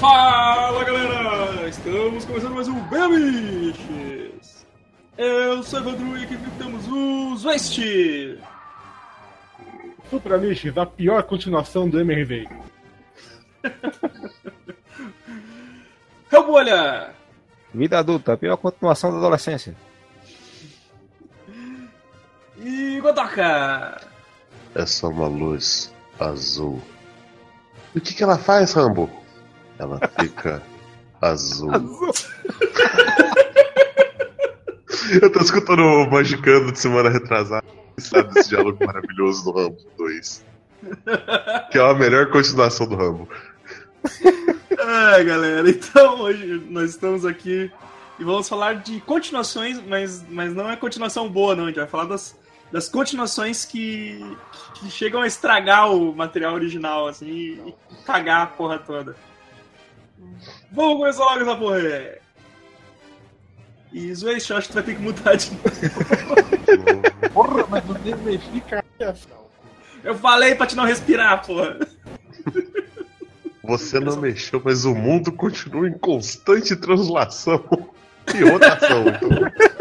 Fala galera! Estamos começando mais um Bemiches! Eu sou o Evandro e aqui temos os West! Super Amiches, a pior continuação do MRV. Rambolha! Vida adulta, a pior continuação da adolescência. E Godoka! É só uma luz azul. E o que, que ela faz, Rambo? Ela fica azul. Eu tô escutando o Magicando de semana retrasada. Sabe esse diálogo maravilhoso do Rambo 2. Que é a melhor continuação do Rambo. Ai, galera, então hoje nós estamos aqui e vamos falar de continuações, mas, mas não é continuação boa, não. A gente vai falar das, das continuações que, que chegam a estragar o material original, assim, e cagar a porra toda. Vamos começar logo essa porra aí. E eu acho que tu vai ter que mudar de Porra, mas não deve mexer, cara. Eu falei pra te não respirar, porra. Você não mexeu, mas o mundo continua em constante translação e rotação. Então.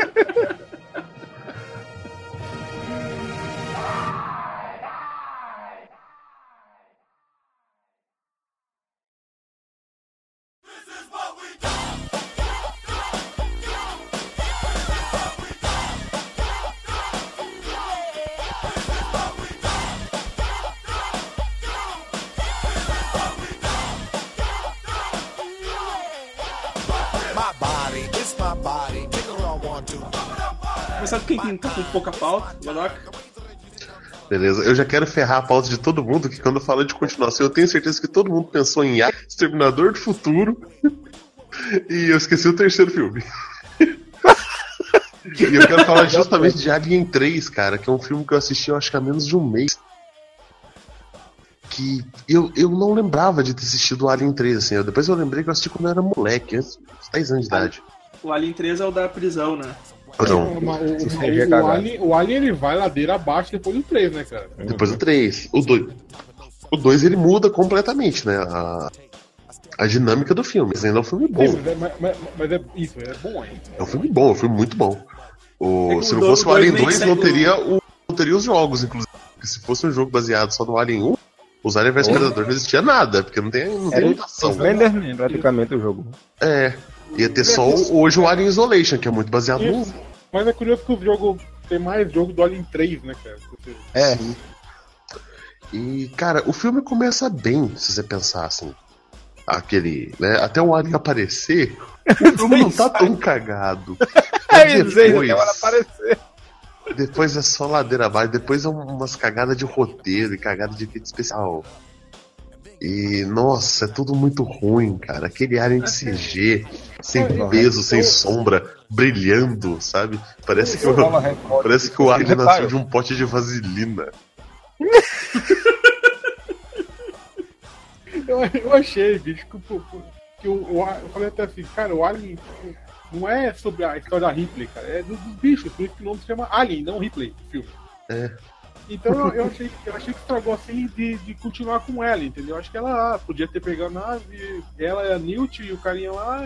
Com tá com pouca pauta, Godoka. Beleza, eu já quero ferrar a pauta de todo mundo, que quando eu falo de continuação, eu tenho certeza que todo mundo pensou em A, Exterminador do Futuro, e eu esqueci o terceiro filme. e eu quero falar justamente de Alien 3, cara, que é um filme que eu assisti, eu acho que há menos de um mês. Que eu, eu não lembrava de ter assistido o Alien 3, assim. eu- depois eu lembrei que eu assisti quando eu era moleque, antes dos 10 anos de idade. O Alien 3 é o da prisão, né? Não, Mas o, Isso o- é. Alien, o Alien ele vai ladeira abaixo depois do 3, né, cara? Depois o 3. O 2. O 2 ele muda completamente, né? A, a dinâmica do filme. Mas ainda é um filme bom. Sim, mas, é, mas- mas- é isso, é bom ainda. É um filme bom, é um filme muito bom. O, É se não fosse o Alien meio que 2, não teria, o, não teria os jogos, inclusive. Porque se fosse um jogo baseado só no Alien 1, os Alien vs Predador não existia nada, porque não tem, não tem Era mutação. Slenderman, praticamente, o jogo. É. Ia ter só o- hoje o Alien Isolation, que é muito baseado no 1. Isso. Mas é curioso que o jogo tem mais jogo do Alien 3, né, cara? É, E, cara, o filme começa bem, se você pensar assim. Aquele, né? Até o Alien aparecer, o filme não tá tão cagado. é depois, aparecer. depois é só ladeira abaixo, depois é umas cagadas de roteiro e cagada de efeito especial. E, nossa, é tudo muito ruim, cara. Aquele Alien de CG, sem peso, sem sombra, brilhando, sabe? Parece que, o, parece que o Alien nasceu de um pote de vaselina. Eu, eu achei, bicho, que, o- que o, o- eu falei até assim, cara, o Alien tipo, não é sobre a história da Ripley, cara, é dos, dos bichos, por isso que o nome se chama Alien, não Ripley, o filme. É. Então eu, eu achei, eu achei que estragou assim de, de continuar com ela, entendeu? Eu acho que ela ah, podia ter pegado a nave, ela é a Newt e o carinha lá,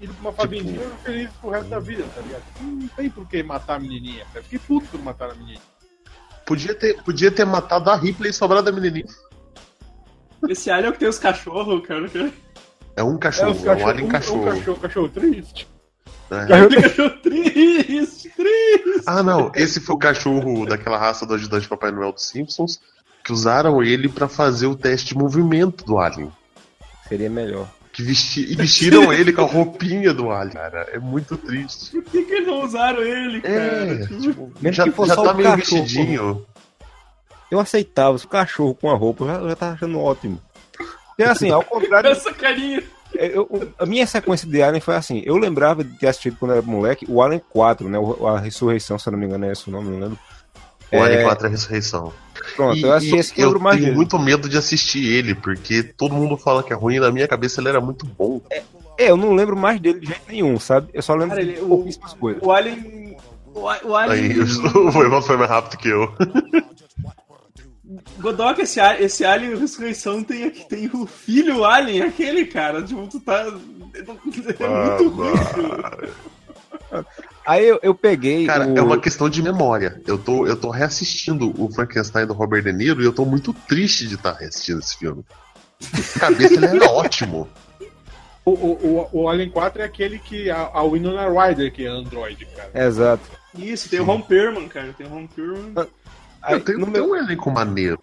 indo pra uma fazendinha feliz pro resto da vida, tá ligado? Não tem por que matar a menininha, cara. Fiquei puto por matar a menininha. Podia ter, podia ter matado a Ripley e sobrado a menininha. Esse Alien é o que tem os cachorros, cara. É um cachorro, os é, um Alien um- cachorro. Um cachorro, cachorro triste. Né? Cachorro triste, triste. Ah, não, esse foi o cachorro daquela raça do ajudante Papai Noel dos Simpsons que usaram ele pra fazer o teste de movimento do Alien. Seria melhor. Que vesti e vestiram ele com a roupinha do Alien, cara. É muito triste. Por que, que não usaram ele, cara? É, Tipo, tipo, Mesmo já, que fosse já tá meio cachorro. vestidinho. Eu aceitava, se o cachorro com a roupa, eu já, já tava achando ótimo. E assim, ao contrário, essa carinha. Eu- eu- a minha sequência de Alien foi assim, eu lembrava de ter assistido quando era moleque o Alien 4, né? o- A Ressurreição, se eu não me engano é esse o nome, não lembro. O Alien É. 4 é a ressurreição. Pronto, E- eu assisti e esse que eu eu mais tenho dele. muito medo de assistir ele, porque todo mundo fala que é ruim e na minha cabeça ele era muito bom. É, eu não lembro mais dele de jeito nenhum, sabe? Eu só lembro Cara, de ele- o- pouquíssimas coisas. O Alien. O, o Alien. Aí o Evan foi mais rápido que eu. Godoka, esse, esse Alien Ressurreição tem, tem o filho Alien, aquele cara. Tipo, tu tá. É Ah, muito ruim. Aí eu, eu peguei. Cara, o... é uma questão de memória. Eu tô, eu tô reassistindo o Frankenstein do Robert De Niro e eu tô muito triste de estar reassistindo esse filme. Cabeça ele era ótimo. O, o, o, o Alien 4 é aquele que a, a Winona Ryder, que é Android, cara. Exato. Isso, tem o Ron Perlman, cara. Tem o Ron Perlman. Aí, Eu tenho, no, tem meu, um elenco maneiro.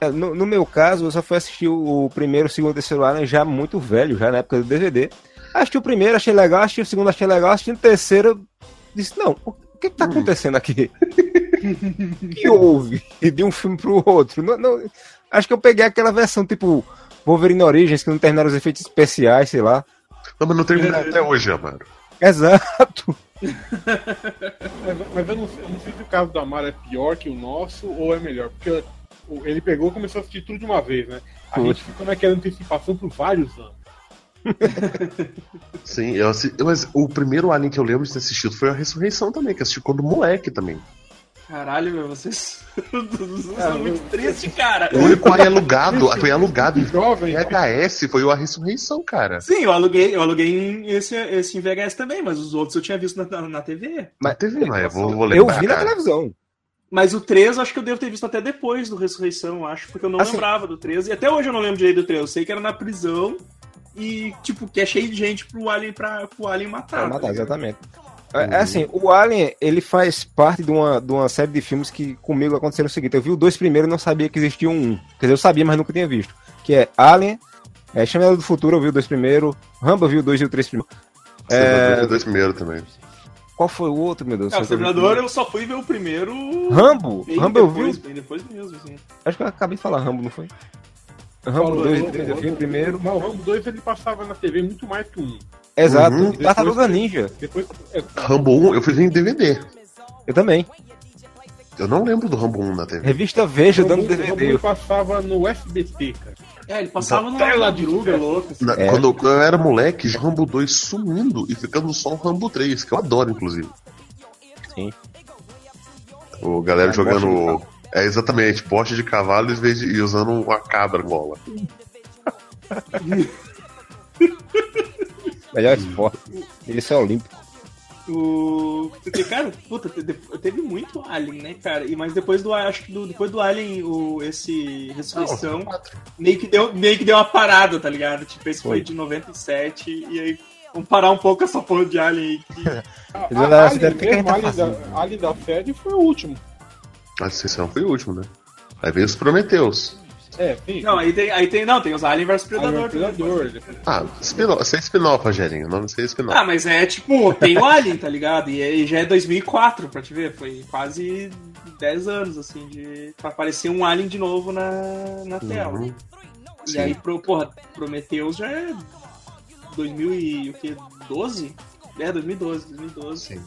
é, no, no meu caso, eu só fui assistir o, primeiro, o segundo e o terceiro Alien já muito velho, já na época do DVD. Assisti o primeiro, achei legal, assisti o segundo, achei legal, assisti o terceiro, disse, não, o que, que tá acontecendo aqui? O que houve de um filme pro outro? Não, não- acho que eu peguei aquela versão tipo Wolverine Origins, que não terminaram os efeitos especiais, sei lá. Não, mas não terminou até hoje, Amaro. Exato. Mas, mas eu, não, sei- eu não sei se o caso do Amaro é pior que o nosso ou é melhor. Porque ele pegou e começou a assistir tudo de uma vez, né? A Foi. gente ficou naquela antecipação por vários anos. Sim, eu assi- mas o primeiro Alien que eu lembro de ter assistido foi a Ressurreição também, que assisti quando moleque também. Caralho, meu, vocês vocês são muito tristes, cara. O único alugado, foi alugado em Jovem, VHS, foi o A Ressurreição, cara. Sim, eu aluguei, eu aluguei esse, esse em VHS também, mas os outros eu tinha visto na, na, na TV. Mas eu vou, vou Eu lembrar, vi na cara. televisão. Mas o 3 eu acho que eu devo ter visto até depois do Ressurreição, eu acho, porque eu não Assim- lembrava do 3. E até hoje eu não lembro direito do 3. Eu sei que era na prisão e, tipo, que é cheio de gente pro Alien, pra, pro Alien matar. Pra tá matar, ligado? exatamente. É, é assim, o Alien, ele faz parte de uma, de uma série de filmes que comigo aconteceram o seguinte, eu vi os dois primeiros e não sabia que existia um 1. Quer dizer, eu sabia, mas nunca tinha visto. Que é Alien, é, Chamada do Futuro, eu vi o dois primeiro, Rambo eu vi o dois e o três primeiro. É... dois primeiro também. Qual foi o outro, meu Deus? Ah, o eu Exterminador eu só fui ver o primeiro. Rambo? bem Rambo eu depois, vi? bem depois mesmo, assim. Acho que eu acabei de falar Rambo, não foi? Rambo Falou, 2 eu- e 3 eu- eu vi o primeiro. Mas o Rambo 2 ele passava na TV muito mais que o 1. Exato, Uhum. Tartaruga Ninja. Depois. É, Rambo 1, eu ver em DVD. Eu também. Eu não lembro do Rambo 1 na TV. Revista Veja o dando Rambo, o Rambo DVD. passava no SBT, cara. É, ele passava Tela numa de ferro. louca. assim. Na- É. Quando eu era moleque, já Rambo 2 sumindo e ficando só o Rambo 3, que eu adoro, inclusive. Sim. O galera É, jogando. de É exatamente, bote de cavalo em vez de, e usando uma cabra gola. Melhor esporte. Isso é olímpico. O... Porque, cara, puta, teve muito Alien, né, cara? E, mas depois do, acho que do, depois do Alien, o, esse Ressurreição, meio, que deu, meio que deu uma parada, tá ligado? Tipo, esse foi, Foi. de 97, e aí vamos parar um pouco essa porra de Alien aí. Que... A, Alien, que a gente mesmo, tá Alien, da? Alien da série foi o último. A sessão foi o último, né? Aí veio os Prometeus. É. Não, aí tem, aí tem, não, tem os Alien vs Predador. Predador. Ah, spin-off, isso é spin-off, Rogerinho. O nome disso é spin-off. Ah, mas é tipo, tem o Alien, tá ligado? E aí já é 2004, pra te ver. Foi quase 10 anos, assim, de. pra aparecer um Alien de novo na, na tela. Uhum. E Sim. aí, pro, porra, Prometheus já é 2012? É, 2012, 2012. Sim.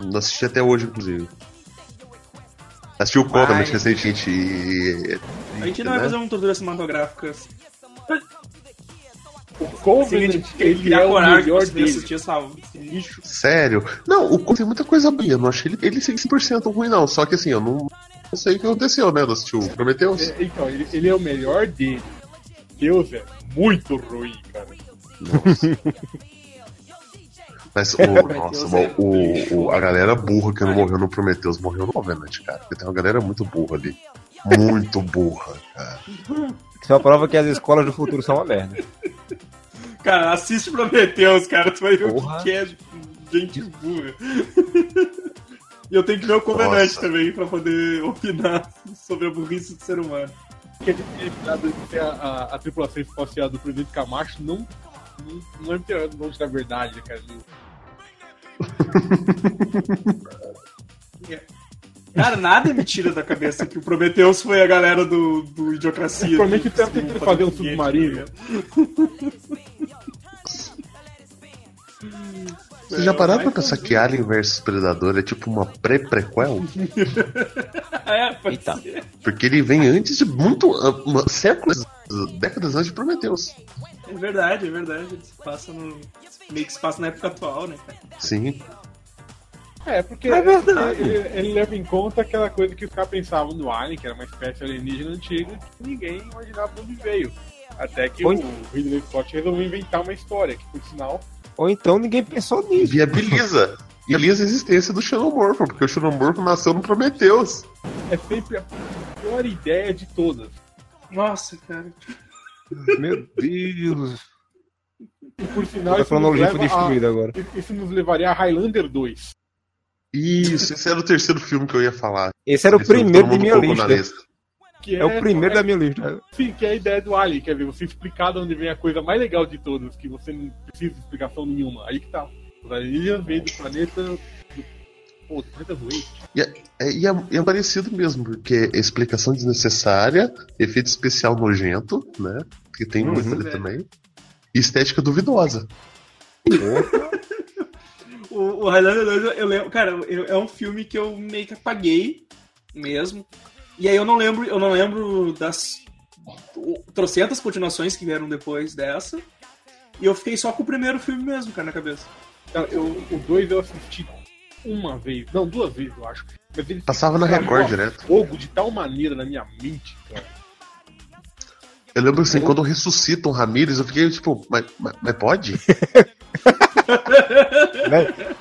Não assisti até hoje, inclusive. Assisti o Covenant Vai. recentemente e. A gente não vai né? fazer uma tortura cinematográfica. O Covenant, Seguinte, ele é o melhor dele. assistir essa, esse lixo. Sério? Não, o Covenant tem muita coisa boa. Eu não achei ele, ele 100% ruim, não. Só que assim, eu não, não sei o que aconteceu, né? Eu assisti o Prometheus. É, Então, ele, ele é o melhor dele. Deus é muito ruim, cara. Mas, o, nossa, o, o- a galera burra que não morreu no Prometheus morreu no Covenant, cara. Porque tem uma galera muito burra ali. Muito burra, cara. Só prova que as escolas do futuro são uma merda. Cara, assiste Prometheus, cara. Tu vai ver Porra. o que é de gente burra. E eu tenho que ver o Covenant Nossa. também pra poder opinar sobre a burrice do ser humano. Que a, a, a tripulação espacial do presidente Camacho não, não, não é muito longe da verdade, cara. Cara, nada me tira da cabeça que o Prometheus foi a galera do, do Idiocracia. Provavelmente do- tá tentando do- fazer um submarino. Vocês já pararam pra vai pensar que Alien vs Predador é tipo uma pré-prequel? É, pode Eita. ser. Porque ele vem antes de muito. uma- séculos, décadas antes de Prometheus. É verdade, é verdade. Ele se passa no. Meio que se passa na época atual, né? Sim. É, porque É. Ele, ele leva em conta aquela coisa que os caras pensavam no Alien, que era uma espécie alienígena antiga, que ninguém imaginava de onde veio. Até que o Ridley Scott resolveu inventar uma história, que por sinal Ou então ninguém pensou nisso. Viabiliza. Viabiliza a existência do Xenomorfo, porque o Xenomorfo nasceu no Prometheus. é sempre a pior ideia de todas. Nossa, cara. Meu Deus. E por sinal, A isso nos, a, isso nos levaria a Highlander 2. Isso, esse era o terceiro filme que eu ia falar. Esse era o Esse primeiro de minha na lista. Que É o primeiro da minha lista. Sim, que é a ideia do Alien, quer ver, você explicar de onde vem a coisa mais legal de todas, que você não precisa de explicação nenhuma. Aí que tá. Os alienígenas vêm do planeta. Pô, do planeta ruim. É, e, é, e é parecido mesmo, porque é explicação desnecessária, efeito especial nojento, né? Que tem Uhum. muito ali velho. também. E estética duvidosa. O, o Highlander 2, eu, eu lembro. Cara, eu- é um filme que eu meio que apaguei mesmo. E aí eu não lembro, eu não lembro das trocentas continuações que vieram depois dessa. E eu fiquei só com o primeiro filme mesmo, cara, na cabeça. Eu, o 2 eu assisti uma vez, não, duas vezes eu acho. Mas ele Passava na Record direto. fogo de tal maneira na minha mente, cara. Eu lembro assim, quando ressuscitam Ramírez, eu fiquei tipo, mas, mas, mas pode? Né?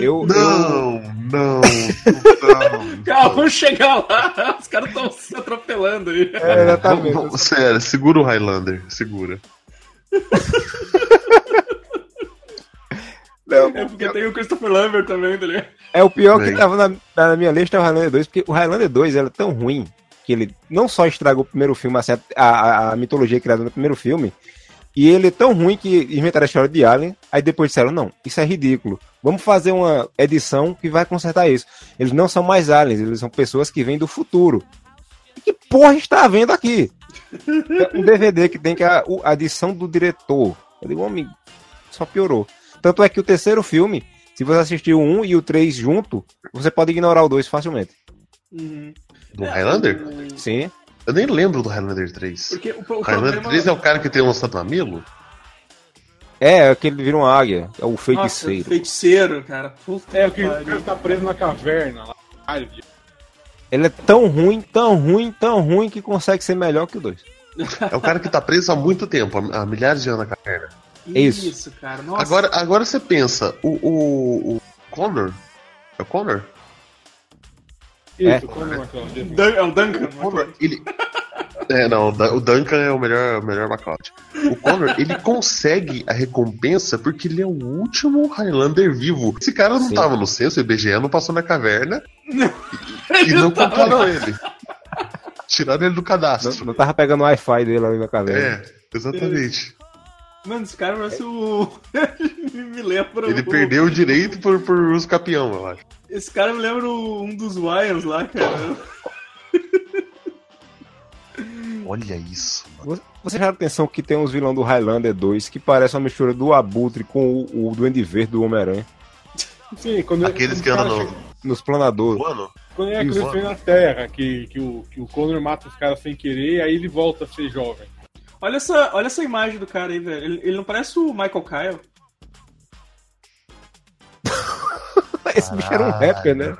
Eu, eu, Não, não, não. Calma, vamos chegar lá. Os caras estão se atropelando aí. é, Vamos, exatamente. vamos- sério, segura o Highlander, segura. Não, É porque tem o Christopher Lambert também, tá ligado? É o pior que Bem. tava na, na minha lista é o Highlander 2, porque o Highlander 2 era tão ruim que ele não só estragou o primeiro filme, assim, a, a, a mitologia criada no primeiro filme, e ele é tão ruim que inventaram a história de Alien, aí depois disseram, não, isso é ridículo, vamos fazer uma edição que vai consertar isso. Eles não são mais aliens, eles são pessoas que vêm do futuro. E que porra está vendo aqui? É um DVD que tem que a, a edição do diretor. Eu digo, homem, só piorou. Tanto é que o terceiro filme, se você assistir o 1 e o 3 junto, você pode ignorar o 2 facilmente. Uhum. Do Highlander? Sim. Eu nem lembro do Highlander 3. Porque o, o O Highlander problema... 3 é o cara que tem lançado mamilo? É, aquele vira uma águia. É o Nossa, feiticeiro. feiticeiro, cara. Puta É, o que o cara tá preso na caverna lá. Ele é tão ruim, tão ruim, tão ruim que consegue ser melhor que o 2. É o cara que tá preso há muito tempo, há há milhares de anos na caverna. Isso. Isso, cara. Nossa. Agora, agora você pensa, o, o, o Connor. É o Connor? Isso, É. como é é o é Duncan. O Connor, ele. É, não, o Duncan é o melhor, o melhor Macaulay. O Connor, ele consegue a recompensa porque ele é o último Highlander vivo. Esse cara não Sim. tava no censo, o IBGE não passou na caverna e Ele não contaram ele. Tiraram ele do Não, cadastro. não tava pegando o Wi-Fi dele ali na caverna. É, exatamente. Mano, esse cara parece o. me lembra. Ele o- perdeu o direito por, por uso capião, eu acho. Esse cara me lembra um dos Wyans lá, cara. Olha isso. Você- Você já atenção que tem uns vilões do Highlander 2 que parece uma mistura do Abutre com o, o Duende Verde do Homem-Aranha. Sim, quando Aqueles quando que andam no Nos planadores. voando. Quando é Isso. crescer na Terra, que, que, o, que o Connor mata os caras sem querer, e aí ele volta a ser jovem. Olha essa, olha essa imagem do cara aí, velho. Ele, ele não parece o Michael Kyle? Esse bicho era um rapper, né?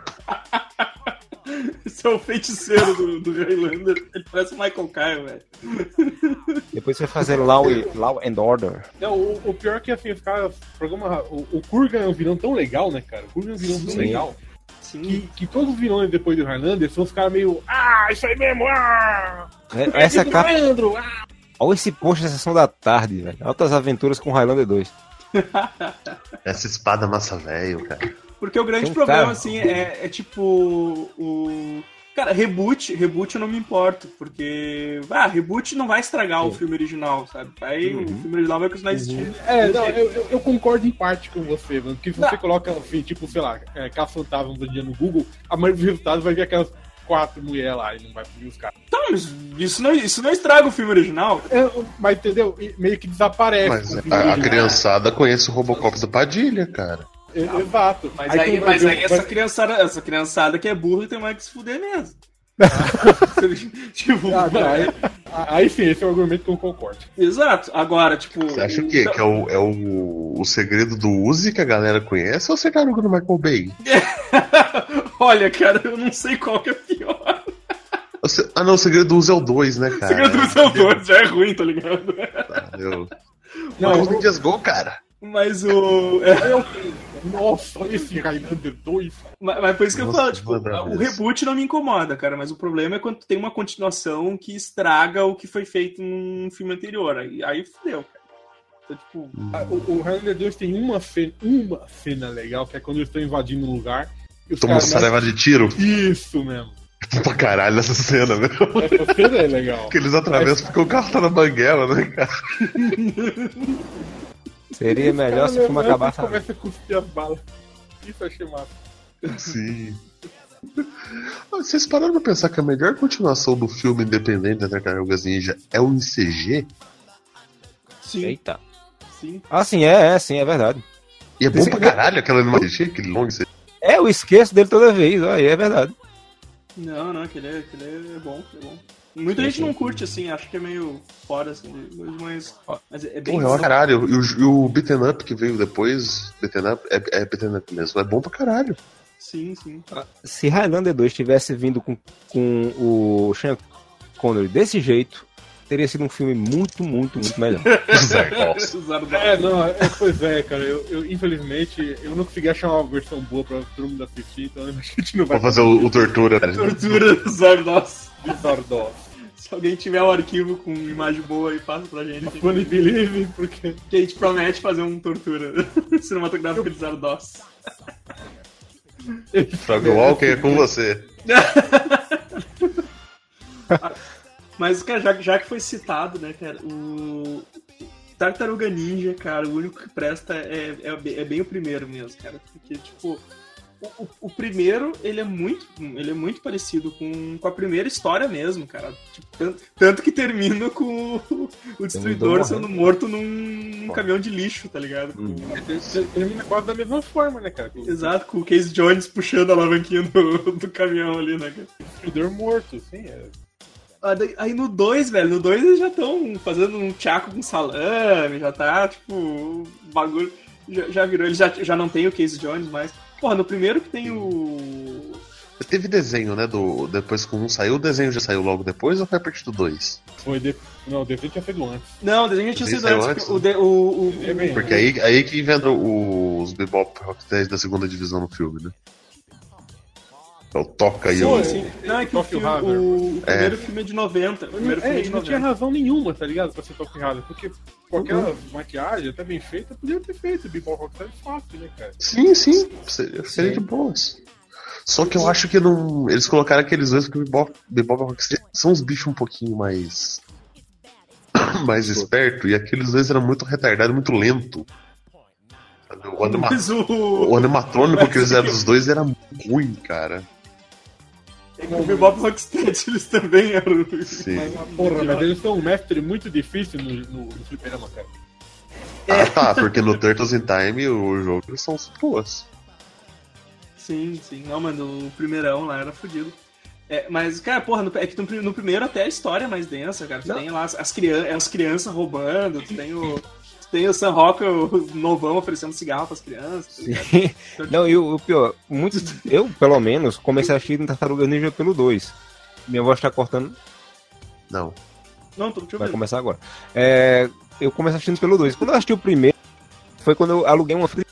Esse é o feiticeiro do, do Highlander. Ele parece o Michael Kyle, velho. Depois você vai fazer Law, e- Law and Order. Não, o, o pior é que assim, caras. Programa, o, o Kurgan é um vilão tão legal, né, cara? O Kurgan é um vilão tão Sim. legal. Sim. Que, que todos os vilões depois do Highlander são os caras meio. Ah, isso aí mesmo! Ah! É- Essa do capa. Leandro! Ah! Olha esse post da sessão da tarde, velho. Altas aventuras com Highlander 2. Essa espada massa velho, cara. Porque o grande problema, cara- assim, é, é tipo. O. Cara, reboot, reboot eu não me importo, porque. Ah, reboot não vai estragar o Sim. filme original, sabe? Aí Uhum. o filme original vai continuar existindo. É, não, eu, eu, concordo em parte com você, mano. Porque se você Não. coloca, assim, tipo, sei lá, é, Caça Fantasma do dia no Google, a maioria dos resultados vai ver aquelas quatro mulheres lá e não vai ver os caras. Então, mas isso não, isso não estraga o filme original. É, mas entendeu? Meio que desaparece. Mas o a, a criançada conhece o Robocop do Padilha, cara. É, Exato. Mas aí, quando mas aí essa, vai- criançada, essa criançada que é burra tem mais que se fuder mesmo. tipo, Ah, não, aí, aí sim, esse é o argumento que eu concordo. exato. Agora, tipo. Você acha o quê? Que é o, é o, o segredo do Uzi que a galera conhece ou você caruga no Michael Bay? Olha, cara, eu não sei qual que é pior. O se- Ah, não, o segredo do Uzi é o 2, né, cara? Segredo do seu dois já é ruim, tá ligado? Tá, eu... Não, Não, eu- Ninjas Go, cara. Mas o. é, Eu- Nossa, olha esse Highlander 2. mas, mas por isso que eu Nossa, falo, tipo, o reboot não me incomoda, cara. Mas o problema é quando tu tem uma continuação que estraga o que foi feito num filme anterior. Aí, aí fudeu, cara. Então, tipo, Ah, O, o Highlander 2 tem uma cena, uma cena legal, que é quando eles estão invadindo um lugar. Toma uma saraiva de tiro Isso mesmo. pra caralho nessa cena, meu. Essa cena é legal. Que eles atravessam porque o carro tá na banguela, né, cara? Seria melhor se o filme acabasse. ali. começa a cuspir as balas. Isso eu achei massa. Sim. Ah, Vocês pararam pra pensar que a melhor continuação do filme independente da Tartarugas Ninja é o em CG? sim, Eita. sim. Ah, sim, é, é, sim, é verdade. E é bom Esse- pra caralho aquela animação aquele longo CG. É, eu esqueço dele toda vez, aí é verdade. Não, não, aquele é, aquele é bom, é bom. Muita Sim, gente sim. não curte, assim, acho que é meio fora, assim, mas, mas é bem Porra, é uma caralho. E o, e o Beaten Up que veio depois, Beaten Up, é, é Beaten Up mesmo, é bom pra caralho. Sim, sim. Se Highlander 2 tivesse vindo com, com o Sean Connery desse jeito, teria sido um filme muito, muito, muito melhor. Zardoz. Usaram É, não, é, pois é, cara. Eu, eu, infelizmente, eu não consegui achar uma versão boa pra todo mundo assistir, então a gente não vai Vou fazer o, o Tortura. tortura dos Zardos. Sardó. Se alguém tiver o arquivo com imagem boa aí, passa pra gente. Funny Believe, porque. Que a gente promete fazer um tortura cinematográfico de Zardos. Frog Walker é com você. Mas, cara, já, já que foi citado, né, cara, o Tartaruga Ninja, cara, o único que presta é, é, bem- é bem o primeiro mesmo, cara. Porque, tipo, o, o- o primeiro, ele é muito ele é muito parecido com, com a primeira história mesmo, cara. Tipo, tanto, tanto que termina com o, o destruidor sendo morto num, num caminhão de lixo, tá ligado? Com- Termina quase da mesma forma, né, cara? Com o Exato, com o Case Jones puxando a alavanquinha do, do caminhão ali, né, cara? destruidor morto, sim. É. Ah, Aí no 2, velho, no 2 eles já estão fazendo um tchaco com salame, já tá, tipo, o bagulho. Já, já virou, eles já, já não tem o Case Jones mais. Porra, no primeiro que tem o. Teve desenho, né? Do, depois que um saiu, o desenho já saiu logo depois ou foi a partir do 2? Foi de... Não, o desenho tinha feito antes. Não, o desenho já tinha sido antes. antes, porque O, de- o, o- É bem- Porque aí, aí que inventou os Bebop Rocksteady da segunda divisão no filme, né? É o Toca o. Sim, sim. Não, é que o, filme, o, o primeiro filme é de 90. O primeiro É, filme é de não tinha 90. razão nenhuma, tá ligado? Pra ser top errado. Porque com aquela maquiagem até bem feita, podia ter feito. Bebop Rocksteady fácil, né, cara? Sim, sim. Seria, seria de boas. Só que eu acho que não. Eles colocaram aqueles dois porque o Bebop, Bebop Rocksteady são uns bichos um pouquinho mais. mais esperto e aqueles dois eram muito retardados, muito lento. O, anima... O. o animatrônico que eles eram dos dois era muito ruim, cara. O Bebop Rocksteady eles também eram. Sim. Mas, porra, mas eles são um mestre muito difícil no, no, no fliperama, cara. Ah, tá, porque no Turtles in Time o jogo eles são boas. Sim, sim. Não, mano, o primeirão lá era fodido. É, mas, cara, porra, no, é que no, no primeiro até a história é mais densa, cara. Tu Não. tem lá as, as, crian as crianças roubando, tu tem o. Tem o Sam Rock, o novão, oferecendo cigarro pras crianças. tá? Sim. Não, e o, pior, muitos, eu, pelo menos, comecei a assistir no Tartaruga Ninja pelo 2. Minha voz tá cortando, Não. Não, tô, deixa vai começar agora. É, eu comecei assistindo pelo 2. Quando eu assisti o primeiro, foi quando eu aluguei uma fita.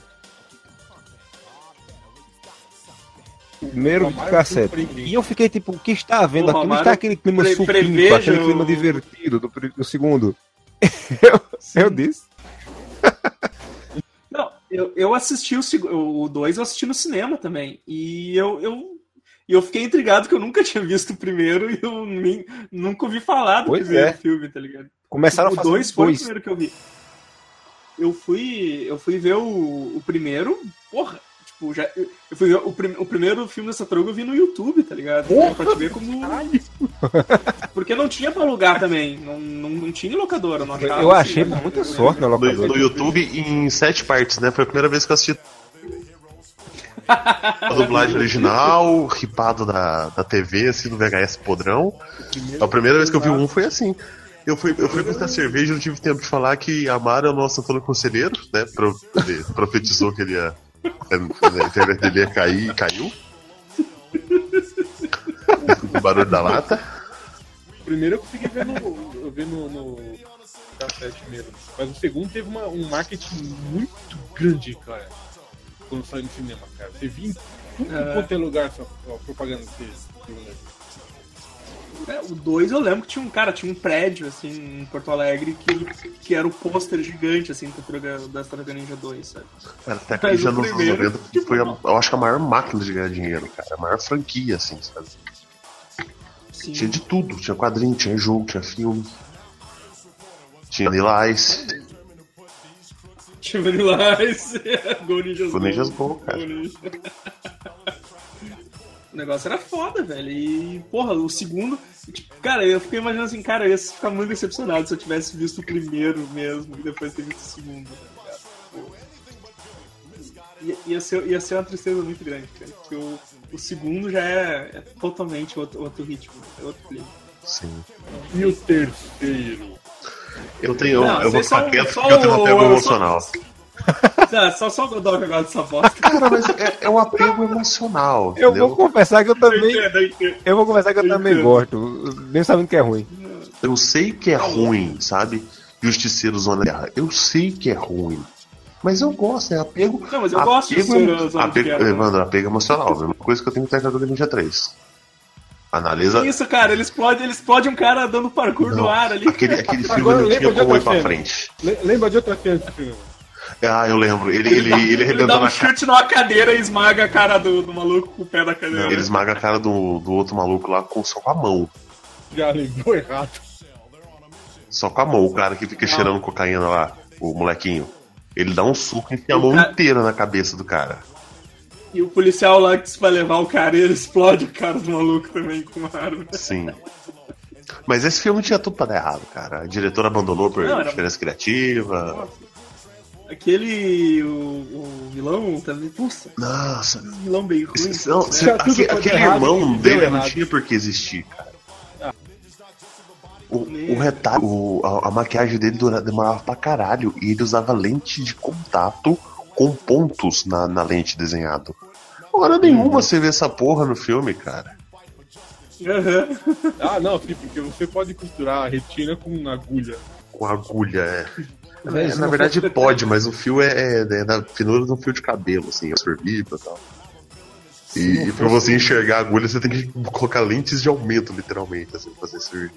Primeiro videocassete. surpreendente. E eu fiquei tipo, o que está havendo O aqui? Não Romário está aquele clima pre- aquele clima divertido do, do segundo. eu, eu disse. Não, eu, eu assisti o 2, o dois eu assisti no cinema também. E eu, eu, eu fiquei intrigado que eu nunca tinha visto o primeiro e eu nem, nunca ouvi falar do Pois primeiro é. filme, tá ligado? Começaram a o fazer 2 foi o primeiro que eu vi. Eu fui, eu fui ver o, o primeiro, porra, tipo, já, eu eu fui ver o, prim- o primeiro filme dessa droga eu vi no YouTube, tá ligado? Pra te ver como. Porque não tinha pra alugar também, não, não, não tinha locadora, não achava. Eu assim, achei né? por muita sorte na No, locadora. no YouTube em sete partes, né? Foi a primeira vez que eu assisti. A dublagem original, ripado da, da TV, assim, do VHS podrão. A primeira vez que eu vi um foi assim. Eu fui, eu fui buscar cerveja e não tive tempo de falar que Amaro é o nosso Antônio Conselheiro, né? Pro, ele profetizou que ele ia. A internet dele ia cair e caiu. O barulho da lata. Primeiro eu consegui ver no, eu vi no, no cassete mesmo. Mas o segundo teve uma, um marketing muito grande, cara. Quando saiu no cinema, cara. Você via em tudo É. quanto é lugar essa propaganda desse filme. É, o 2 eu lembro que tinha um cara, tinha um prédio assim em Porto Alegre que, que era o pôster gigante assim do Tartaruga- Ninja 2, sabe? Cara, até aqui já anos primeiro, 90 que foi, a, eu acho que a maior máquina de ganhar dinheiro, cara. A maior franquia, assim, sabe? Sim. Tinha de tudo. Tinha quadrinho, tinha jogo, tinha filme. Tinha Lilás. Tinha Vanilla Ice, Go Ninjas Go Ninjas Go, cara. Ninja. O negócio era foda, velho. E, porra, o segundo. tipo, cara, eu fiquei imaginando assim, cara, eu ia ficar muito decepcionado se eu tivesse visto o primeiro mesmo e depois ter visto o segundo, tá? Pô. Ia, ia, ser, ia ser uma tristeza muito grande, cara. Porque o, o segundo já é, é totalmente outro, outro ritmo, é outro clima. Sim. E o terceiro? Eu tenho. Não, eu vou ficar quieto só porque eu tenho um o- apego só- emocional. Ah, só, só o Godoka agora dessa bosta. Cara, mas é, é um apego emocional. Eu entendeu? vou confessar que eu Eu também. entendo, eu entendo. Eu vou confessar que eu Eu também entendo. gosto, mesmo sabendo que é ruim. Eu sei que é ruim, sabe? Justiceiro Zona Guerra. Eu sei que é ruim. Mas eu gosto, é apego. Não, mas eu gosto de apego, Justiceiro Zona apego, Guerra. Evandro, apego emocional. Mesma coisa que eu tenho com Tartaruga Ninja 3. Analisa. Isso, cara, ele explode, ele explode um cara dando parkour no Não, ar ali. Aquele, aquele filme Agora não lembra tinha de como ir outra pra frente. Le- Lembra de outra filme? Ah, eu lembro. Ele, ele, ele Ele dá arrebentando um chute numa cadeira e esmaga a cara do, do maluco com o pé da cadeira. Ele esmaga a cara do, do outro maluco lá com, só com a mão. Já lembrou errado. Só com a mão, o cara que fica cheirando cocaína lá, o molequinho. Ele dá um suco e enfia a mão cara- inteira na cabeça do cara. E o policial lá que vai levar o cara e ele explode o cara do maluco também com uma arma. Sim. Mas esse filme tinha tudo pra dar errado, cara. A diretora abandonou por Não, era- diferença criativa. Aquele. O, o vilão também. Puxa, Nossa. vilão bem ruim. Esse- não, né? aquele errado irmão deu dele não errado. tinha por que existir, cara. O, Nem- o retalho, o- a, a maquiagem dele dura- demorava pra caralho e ele usava lente de contato com pontos na, na lente desenhado. Hora nenhuma você vê essa porra no filme, cara. Aham. Ah, não, sim, porque você pode costurar a retina com agulha. Com agulha, é. É, na verdade pode, mas o fio é, é, é da finura de um fio de cabelo, assim, absorvível e tal. E, e pra você enxergar a agulha, você tem que colocar lentes de aumento, literalmente, assim, pra fazer cirurgia.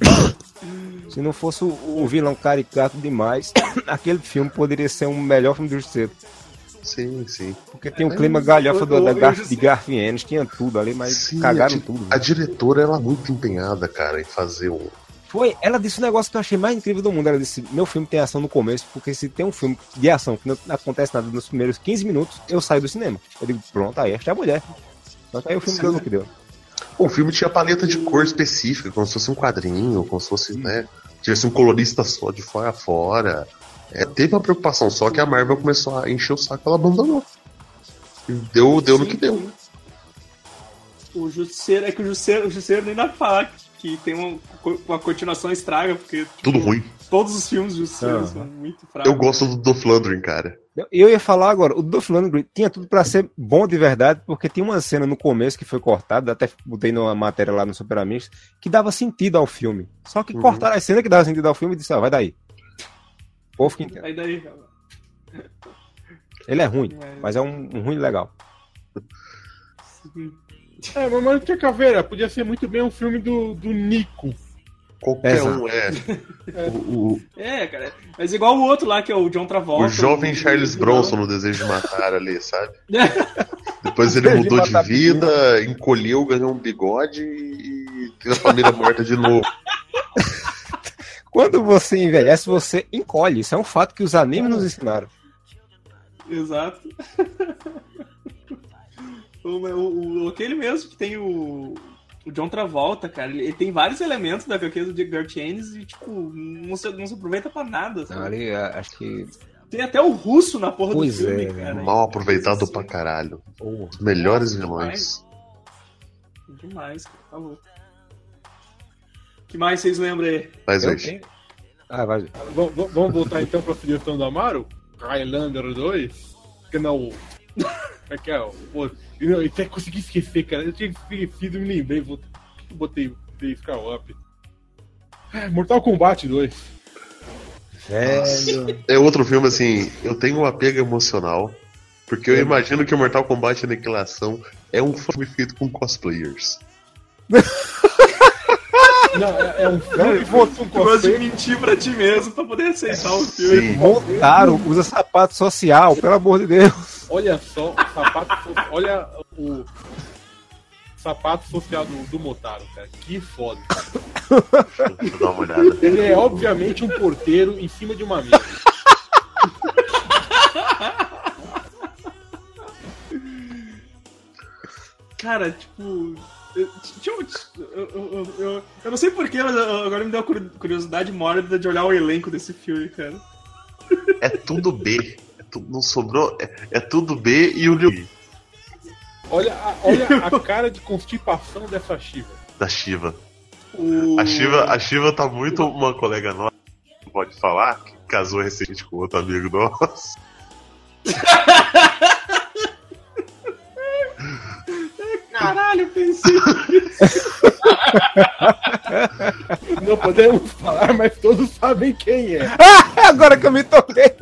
Se não fosse o, vilão caricato demais, aquele filme poderia ser um melhor filme do Justiceiro. Sim, sim. Porque tem um clima galhofa do, da Garf, de Garfienes, tinha tudo ali, mas Sim, cagaram a, tudo. a diretora, ela é muito empenhada, cara, em fazer um. Foi, ela disse um negócio que eu achei mais incrível do mundo. Ela disse: Meu filme tem ação no começo, porque se tem um filme de ação que não acontece nada nos primeiros 15 minutos, eu saio do cinema. Eu digo: Pronto, aí esta é a mulher. Só que aí o filme Sim. deu no que deu. O filme tinha paleta de cor específica, como se fosse um quadrinho, como se fosse, né? Tivesse um colorista só de fora a fora. É, teve uma preocupação, só que a Marvel começou a encher o saco ela abandonou. E Deu, deu no que deu. O Justiceiro, é que o Justiceiro, o Justiceiro nem dá pra falar que tem uma, uma continuação estraga, porque tipo, Tudo ruim. todos os filmes do Justiceiro Aham. são muito fracos. Eu gosto do Dolph Lundgren, cara. Eu- ia falar agora, o Dolph Lundgren tinha tudo pra ser bom de verdade, porque tinha uma cena no começo que foi cortada, até botei numa matéria lá no Super Amigos, que dava sentido ao filme. Só que Uhum. cortaram a cena que dava sentido ao filme e disse, ó, vai daí. O povo que entende. Aí daí, cara. Ele é ruim, mas é um, um ruim legal. É, mas mas tinha caveira, podia ser muito bem um filme do, do Nico. Qualquer Exato. um é. O, o- É, cara. Mas igual o outro lá, que é o John Travolta. o jovem o- Charles o- Bronson no Desejo de Matar ali, sabe? Depois ele mudou de vida, encolheu, ganhou um bigode e teve a família morta de novo. Quando você envelhece, você encolhe. Isso é um fato que os animes nos ensinaram. Exato. o, o- o- aquele mesmo que tem o, o John Travolta, cara, ele, ele tem vários elementos da HQ do Dick Gartienes e, tipo, não se, não se aproveita pra nada, Não, sabe? ali, a- acho que Tem até o russo na porra Pois do filme, é, cara. Mal aproveitado pra caralho. Porra. Os melhores vilões. Demais, cara. Tá louco. O que mais vocês lembram aí? Eu tenho- Ah, vai. Vamos voltar então pra sugestão do Amaro? Highlander 2? Que não. Como é que é? Pô, eu eu até consegui esquecer, cara. Eu tinha esquecido e me lembrei. Botei, botei Scar Up. Ah, Mortal Kombat 2. Velho. É outro filme assim, eu tenho um apego emocional. Porque eu imagino que o Mortal Kombat Aniquilação é um filme feito com cosplayers. Não, é, é um filme um Tu gosta de mentir pra ti mesmo pra poder aceitar o filme. Sim. Montaram, usa sapato social, pelo amor de Deus. Olha só, o sapato. Olha o sapato social do, do Motaro, cara. Que foda. Deixa eu dar uma olhada. Ele é obviamente um porteiro em cima de uma mesa. Cara, tipo. Eu, tinha um- eu, eu, eu, eu não sei porquê, mas agora me deu a curiosidade mórbida de olhar o elenco desse filme, cara. É tudo B. É tu- não sobrou. É, é tudo B e o Liu Olha a, olha a cara de constipação dessa Shiva. da Shiva. O... A Shiva, a Shiva tá muito uma colega nossa, pode falar, que casou recentemente com outro amigo nosso. Caralho, eu pensei. Não podemos falar, mas todos sabem quem é. Agora que eu me toquei.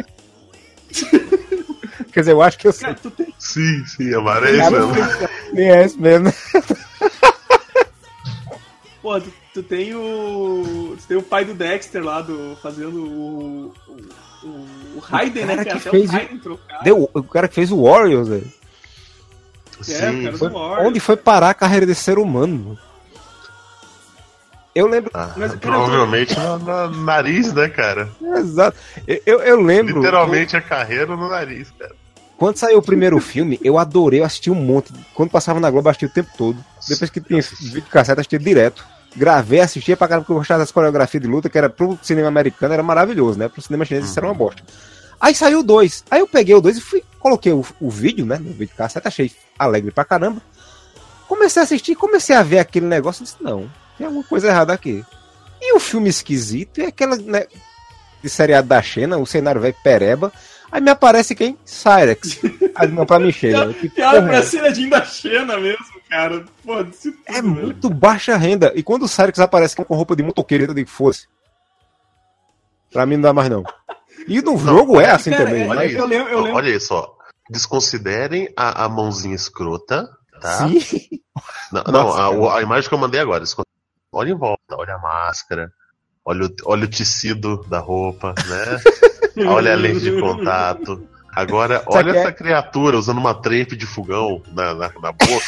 Quer dizer, eu acho que eu sei. Cara, tem. Sim, sim, é Mara, é isso mesmo. Quem é esse mesmo? Pô, tu, tu tem o. Tu tem o pai do Dexter lá, do, fazendo o. O, o, o Raiden, né? cara Que que até fez o Raiden trocado. Deu, o cara que fez o Warriors, velho. É, Sim, cara Foi- onde foi parar a carreira desse ser humano? Eu lembro. Ah, Mas, provavelmente no, no nariz, né, cara? Exato. Eu, eu, eu lembro. Literalmente a carreira no nariz, cara. Quando saiu o primeiro filme, eu adorei, eu assisti um monte. Quando passava na Globo, eu assistia o tempo todo. Depois que tinha vídeo cassete, eu assistia direto. Gravei, assistia pra caramba, porque eu gostava das coreografias de luta, que era pro cinema americano, era maravilhoso, né? Pro cinema chinês isso era uma bosta. Aí saiu 2. Aí eu peguei o 2 e fui, coloquei o, o vídeo, né? No vídeo cassete, achei alegre pra caramba. Comecei a assistir, comecei a ver aquele negócio e disse, não, tem alguma coisa errada aqui. E o filme esquisito, e aquela, né, de seriado da Xena, o cenário velho pereba. Aí me aparece quem? Cyrex. Aí não, pra mim que Piada é pra essa? cenadinho da Xena mesmo, cara. Pô, isso tudo, É velho. muito baixa renda. E quando o Cyrex aparece com roupa de motoqueiro, eu digo, fosse. Pra mim não dá mais não. E no jogo é assim cara, também. é- Olha isso. eu lembro- eu lembro- Olha isso, ó. Desconsiderem a, a mãozinha escrota, tá? Sim. Não, não, a, a imagem que eu mandei agora. Olha em volta, olha a máscara, olha o, olha o tecido da roupa, né? olha a lente de contato. Agora, olha é- essa criatura usando uma trepe de fogão na, na, na boca.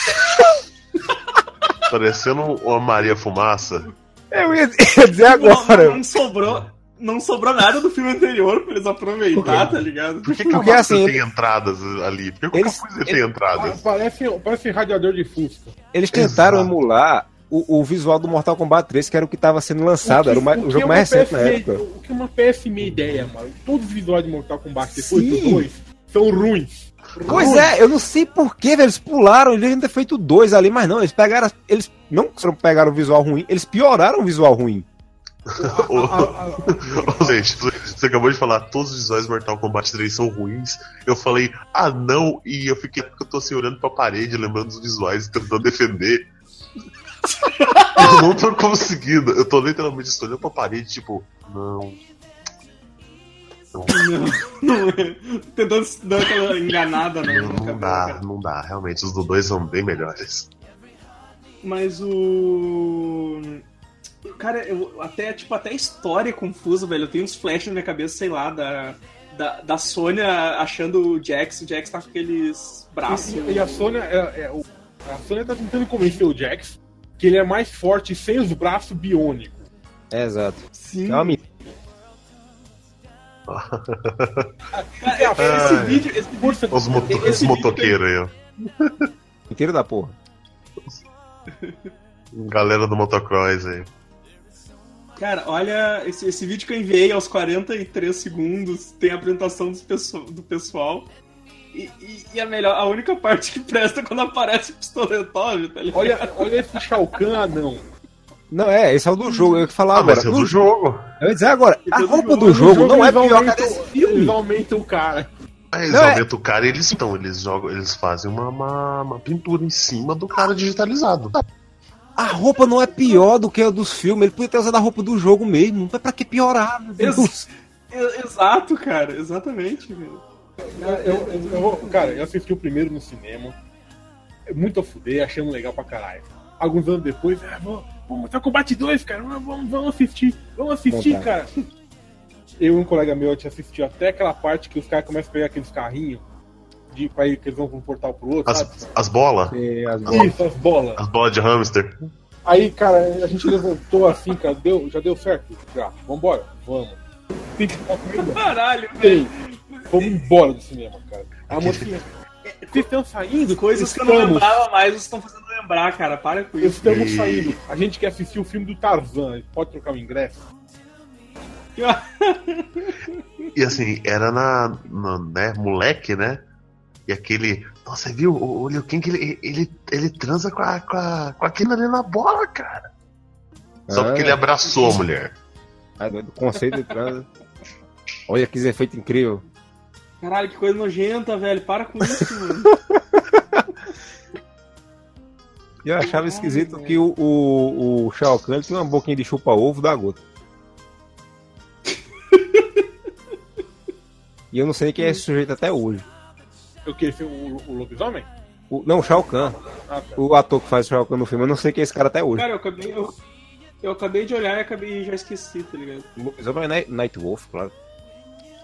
Parecendo uma Maria Fumaça. Eu ia dizer Não, agora. não, não sobrou. Não sobrou nada do filme anterior pra eles aproveitar, tá ligado? Por que, que Porque, a assim, tem entradas ali? Por que eles- o capuz tem entradas? Parece, parece radiador de Fusca. Eles tentaram Exato. emular o, o visual do Mortal Kombat 3, que era o que estava sendo lançado, que- era o, mais- o jogo é mais recente na época. O que é uma péssima ideia, mano. Todos os visuais de Mortal Kombat depois Sim. do 2 são ruins. Pois Ruins. é, eu não sei porquê, velho. Eles pularam, eles devem ter feito dois ali, mas não, eles pegaram. Eles não só pegaram o visual ruim, eles pioraram o visual ruim. Ô, ô, gente, você acabou de falar todos os visuais do Mortal Kombat 3 são ruins. Eu falei, ah não, e eu fiquei porque eu tô assim olhando pra parede, lembrando dos visuais e tentando defender. eu não tô conseguindo. Eu tô literalmente só olhando pra parede, tipo, não. Não, Não é. Tentando dar aquela enganada no, no não cabelo, dá, cara. não dá. Realmente, os do dois são bem melhores. Mas o. Cara, eu, até, tipo, até a história é confusa, velho. Eu tenho uns flashes na minha cabeça, sei lá, da, da, da Sônia achando o Jax. O Jax tá com aqueles braços. E, e a Sônia, é, é, o- a Sônia tá tentando convencer o Jax que ele é mais forte sem os braços biônicos. É, exato. Sim. É uma mentira. Cara, esse Ai. vídeo. Esse vídeo Os, moto Esse os motoqueiros aí, ó. Mentira da porra. Galera do motocross aí. Cara, olha, esse, esse vídeo que eu enviei aos 43 segundos tem a apresentação do pessoal. E, e- e a melhor, a única parte que presta é quando aparece o pistoletov, tá ligado? Olha, olha esse Shao Kahn anão. Não, é, esse é o do jogo. Eu que falava Ah, mas é agora. do jogo. Eu ia dizer agora, a do roupa jogo. do jogo não é pior que a desse filme. Eles aumentam o cara. Aí eles Não, é- aumentam o cara e eles estão, eles jogam, eles fazem uma, uma, uma pintura em cima do cara digitalizado. A roupa não é pior do que a dos filmes. Ele podia ter usado a roupa do jogo mesmo. Não é pra que piorar, meu Deus. Ex- Exato, cara, exatamente. velho. Eu, eu- eu cara, eu assisti o primeiro no cinema. É Muito a fuder, achando legal pra caralho. Alguns anos depois, ah, vamos, vamos mostrar Combate 2, cara. Vamos, vamos, assistir. Vamos assistir, Vontade. cara. Eu e um colega meu, a gente assistiu até aquela parte que os caras começam a pegar aqueles carrinhos de, pra ir, que eles vão de um portal pro outro? As, as bolas, É, as- Isso, as bolas. as bolas de hamster. Aí, cara, a gente levantou assim, cara, deu, já deu certo? Já. Vambora? Vamos. Tem que ficar comendo? Caralho, velho. Vamos embora do cinema, cara. A mocinha. Vocês estão saindo? Coisas que eu não Estamos. lembrava mais, vocês estão fazendo lembrar, cara. Para com isso. Estamos E- saindo. A gente quer assistir o filme do Tarzan. Pode trocar o ingresso? E assim, era na, na né, moleque, né? E aquele. Nossa, você viu? O, o Liu Kang, ele, ele, ele transa com, a, com, a, com aquilo ali na bola, cara. Só Ah. porque ele abraçou a mulher. Ah, doido, conceito de transa. Olha que efeito incrível. Caralho, que coisa nojenta, velho. Para com isso, mano. E eu achava esquisito que o, o, o Shao Kahn tinha uma boquinha de chupa-ovo da gota. E eu não sei quem é esse sujeito até hoje. Eu queria ser o, o lobisomem? O- não, o Shao Kahn. Ah, tá. O ator que faz o Shao Kahn no filme. Eu não sei quem é esse cara até hoje. Cara, eu acabei. Eu, eu acabei de olhar e acabei já esqueci, tá ligado? O lobisomem é Nightwolf, claro.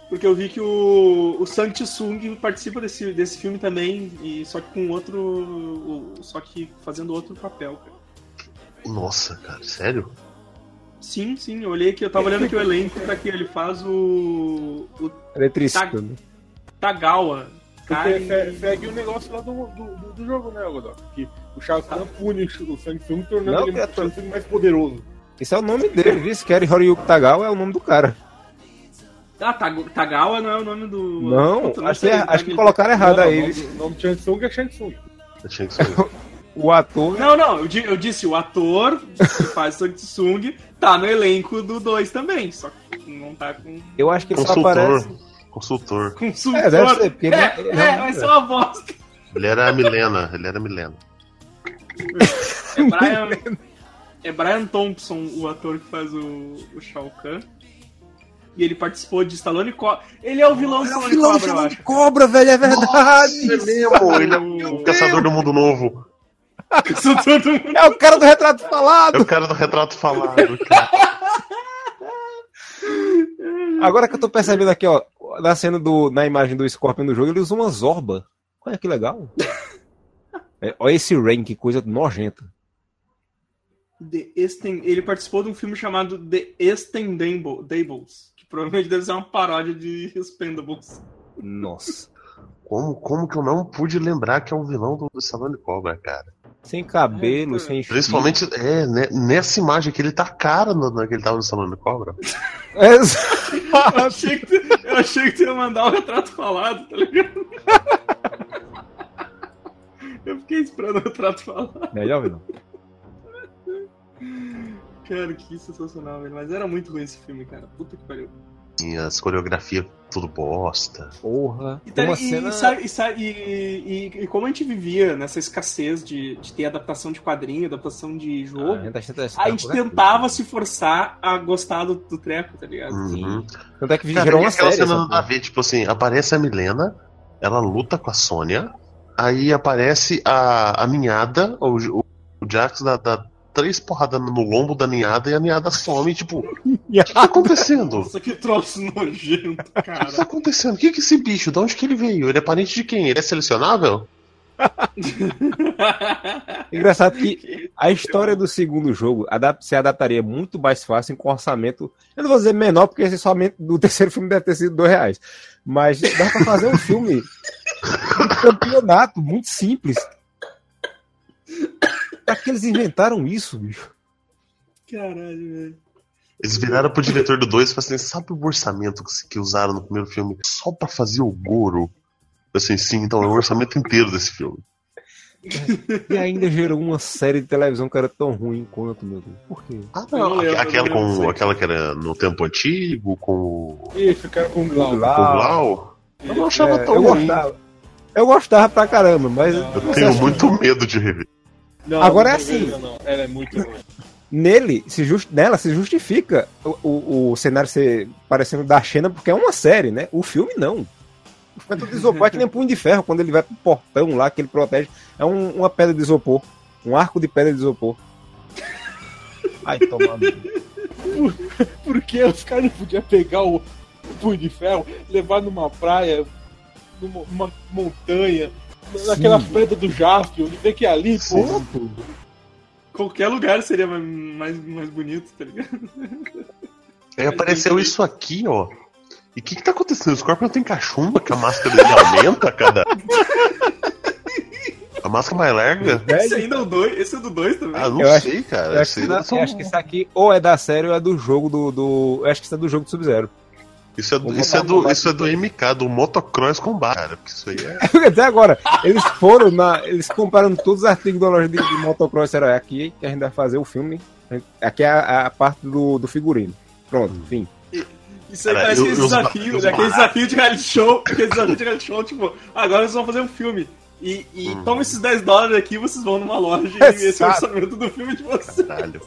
Porque eu vi que o, o Sang Tsung participa desse, desse filme também, e só que com outro. o- Só que fazendo outro papel, cara. Nossa, cara, sério? Sim, sim, eu olhei aqui, eu tava olhando aqui o elenco, tá aqui, ele faz o. o Eletricista. Tá. né? Tagawa. Porque se- segue o negócio lá do, do, do- do jogo, né, Godot? Que o Shao Kahn pune o o Samsung, tornando Não, ele é o Samsung mais poderoso. Esse é o nome dele, viu? Esse Kerry Horiyuki Tagawa é o nome do cara. Ah, Tag- Tagawa não é o nome do. Não, Puta, acho que, é- acho que colocaram errado Não, aí. O nome, o nome de Shang Tsung é Shang Tsung. Tinha que saber. O ator. Não, não, eu, eu disse, o ator que faz Sang Tsung tá no elenco do 2 também, só que não tá com Eu acho que ele só aparece. Consultor. consultor. É, deve ser, porque ele é, ele é, vai ser uma bosta. Ele era a Milena, ele era a Milena. É Brian, é Brian Thompson, o ator que faz o, o Shao Kahn. E ele participou de Stallone Cobra. Ele é o vilão do É o Stallone vilão Cobra, eu de acho. cobra, velho, é verdade. Ele mesmo, ele é o caçador do mundo novo. Isso todo mundo- É o cara do retrato É falado. o cara do retrato falado. cara. Agora que eu tô percebendo aqui, ó, na cena do. Na imagem do Scorpion no jogo, ele usa uma zorba. Olha que legal. É, olha esse Rain, que coisa nojenta. The Esten- Ele participou de um filme chamado The Extendables, que provavelmente deve ser uma paródia de Expendables. Nossa. Como, como que eu não pude lembrar que é o vilão do, do Salão de Cobra, cara? Sem cabelo, É, sem fio. Principalmente é, né, nessa imagem que ele tá cara no, no, que ele tava no Salão de Cobra. É, Eu achei, que eu achei que tu ia mandar o retrato falado, tá ligado? Eu fiquei esperando o retrato falado. Melhor vilão. Cara, que sensacional, velho. Mas era muito ruim esse filme, cara. Puta que pariu. E as coreografias tudo bosta. Porra. E, tá- uma e- cena. e e e- e- e como a gente vivia nessa escassez de, de ter adaptação de quadrinho, adaptação de Ah, jogo, a gente tá tentando- a gente tentava se forçar a gostar do, do treco, tá ligado? Uhum. Tanto é que Cara, gerou uma aquela série. cena essa nada a porra. ver, tipo assim, aparece a Milena, ela luta com a Sônia, aí aparece a, a ninhada, o, o, o Jax dá, dá três porradas no lombo da ninhada e a ninhada some, tipo, o que tá acontecendo? O Nossa, que troço nojento, que tá cara. acontecendo? O que que é esse bicho? De onde que ele veio? Ele é parente de quem? Ele é selecionável? Engraçado que a história do segundo jogo se adaptaria muito mais fácil com orçamento. Eu não vou dizer menor, porque esse orçamento do terceiro filme deve ter sido dois reais. Mas dá pra fazer um filme de campeonato muito simples. Pra que eles inventaram isso, bicho? Caralho, velho. Eles viraram pro diretor do 2 e falaram assim: sabe o orçamento que, que usaram no primeiro filme só pra fazer o Goro? Eu Assim, sim, então é o orçamento inteiro desse filme. E ainda gerou uma série de televisão que era tão ruim quanto, meu Deus. Por quê? Ah, Eu não não. lembro, aquela, eu lembro com, aquela que era no tempo antigo, com o cara com o Glau. com o Glau. Eu não achava é, tão eu ruim. gostava. Eu gostava pra caramba, mas Eu não sei, tenho muito medo de rever. Não, Agora não é assim. Não, Ela é muito ruim. nele, se just, nela se justifica o, o, o cenário ser parecendo da Xena porque é uma série, né? O filme não. O filme é todo de isopor, é que nem punho de ferro, quando ele vai pro portão lá que ele protege. É um- uma pedra de isopor. Um arco de pedra de isopor. Ai, toma. Por que os caras não podiam pegar o punho de ferro, levar numa praia, numa, numa montanha, naquela pedra do Jaspion, e ver que ali, pô, Qualquer lugar seria mais, mais, bonito, tá ligado? Aí apareceu isso aqui, ó. E o que, que tá acontecendo? O Scorpion tem cachumba que a máscara dele aumenta a cada. A máscara mais larga? Esse ainda é o 2, esse é do 2 também. Ah, não Eu acho- sei, cara. Eu acho, que, são- eu acho que isso aqui ou é da série ou é do jogo do. do eu acho que isso é do jogo do Sub-Zero. Isso é do, Vou isso, é do, isso é do MK, do Motocross Combat, cara. Porque isso aí é. Até agora, eles foram na. Eles compraram todos os artigos da loja de, de motocross. Era aqui que a gente vai fazer o filme. Aqui é a, a parte do, do figurino. Pronto, enfim. Isso aí Cara, parece eu- aquele eu- desafio, eu- né? Aquele desafio de reality show, aquele desafio de reality show, tipo, agora vocês vão fazer um filme. E, e Uhum. toma esses 10 dólares aqui, vocês vão numa loja e esse é o orçamento do filme de vocês. Caralho.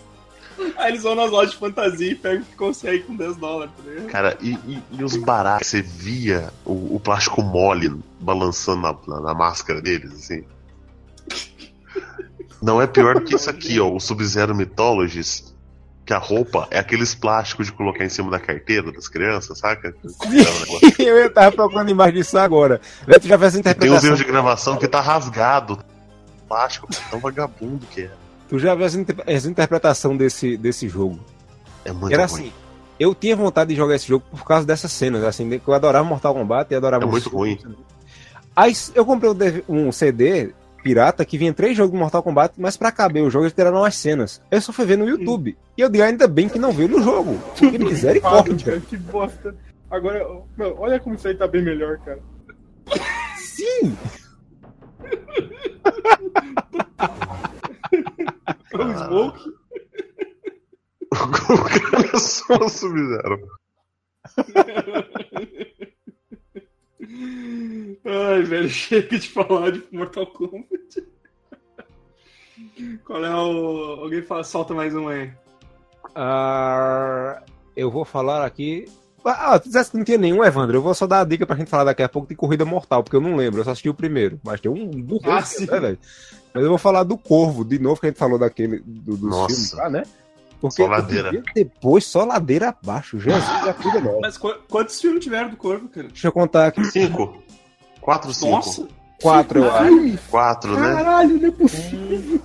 Aí eles vão nas lojas de fantasia e pegam o que conseguem com 10 dólares, tá ligado? Cara, e, e- e os baratos, você via o, o plástico mole balançando na, na- na máscara deles, assim. Não é pior do que isso aqui, ó, o Sub-Zero Mythologies, que a roupa é aqueles plásticos de colocar em cima da carteira das crianças, saca? eu tava procurando imagem disso agora. Beto já fez essa Tem uns interpretação. erros de gravação que tá rasgado. Plástico, tão vagabundo que é. Tu já viu essa, inter- essa interpretação desse, desse jogo. É muito Era ruim. assim. Eu tinha vontade de jogar esse jogo por causa dessas cenas, assim, de- que eu adorava Mortal Kombat e adorava É muito ruim. Aí eu comprei um CD pirata que vinha três jogos do Mortal Kombat, mas pra caber o jogo eles tiraram as cenas. Eu só fui ver no YouTube. E eu digo, ainda bem que não veio no jogo. Que misericórdia. que bosta. Agora, meu, olha como isso aí tá bem melhor, cara. Sim! O Smoke. o cara é só o Sub-Zero. Ai, velho, chega de falar de Mortal Kombat. Qual é o. Alguém fala, solta mais um aí. Ah, eu vou falar aqui. Ah, tu disseste que não tinha nenhum, Evandro. Eu vou só dar a dica pra gente falar daqui a pouco de Corrida Mortal, porque eu não lembro, eu só assisti o primeiro. Mas tem um do Ah, né, velho? Mas eu vou falar do Corvo, de novo, que a gente falou daquele do, dos Nossa. filmes lá, né? Porque Só ladeira. depois só ladeira abaixo. Jesus, já cuida não. Mas qu- quantos filmes tiveram do Corvo, cara? Deixa eu contar aqui. Cinco. Quatro, cinco. Nossa! Quatro, eu acho. Quatro, né? Caralho, não é possível.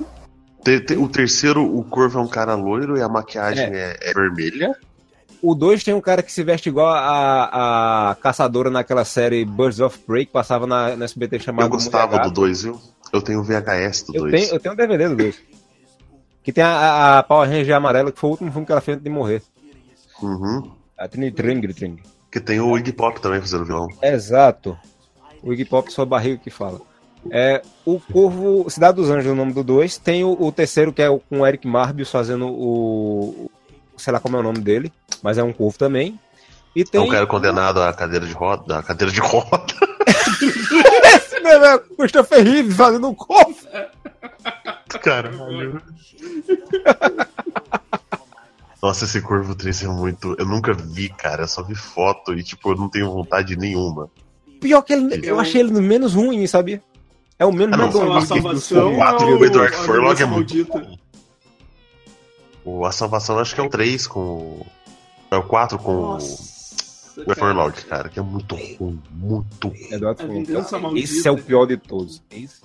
O terceiro, o Corvo é um cara loiro e a maquiagem é, é vermelha. O 2 tem um cara que se veste igual a, a caçadora naquela série Birds of Prey, que passava na, na SBT chamada Eu gostava do. 2, viu? Eu tenho o VHS do Eu 2. tenho, eu tenho um DVD do 2. Que tem a, a, Power Ranger amarela, que foi o último filme que ela fez antes de morrer. Uhum. A Trini Tring. Que tem o Iggy Pop também fazendo vilão. Exato. O Iggy Pop, sua barriga que fala. É, o Corvo, Cidade dos Anjos o nome do 2. Tem o, o terceiro, que é o, com o Eric Marbius fazendo o. Sei lá como é o nome dele, mas é um corvo também. E É tem. um cara condenado à cadeira de roda. À cadeira de roda. É o Christopher Reeves fazendo um corvo. Caralho. Nossa, esse Corvo 3 é muito. Eu nunca vi, cara. Eu só vi foto e, tipo, eu não tenho vontade nenhuma. Pior que ele, eu achei ele no menos ruim, sabia? É o menos Ah, não, mandolino A Salvação, filmes. quatro, é o Edward a Furlong é muito maldita. O A Salvação acho que é o 3 com. o- É o 4 com Nossa, o cara. Furlong, cara, que é muito ruim. Muito ruim. Vingança maldita. Esse é o pior de todos. Esse.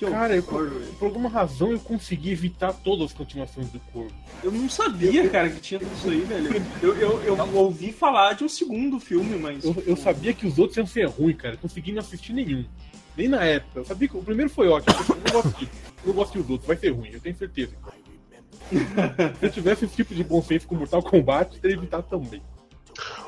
Que Cara, eu, velho. por alguma razão eu consegui evitar todas as continuações do Corvo. Eu não sabia, cara, que tinha tudo isso aí, velho. Eu, eu, eu ouvi falar de um segundo filme, mas. Eu, eu sabia que os outros iam ser ruins, cara. Eu consegui não assistir nenhum. Nem na época. Eu sabia que o primeiro foi ótimo. Eu não gosto. Não gosto dos outros. Vai ser ruim, eu tenho certeza. Se eu tivesse esse tipo de bom senso com Mortal Kombat, teria evitado também.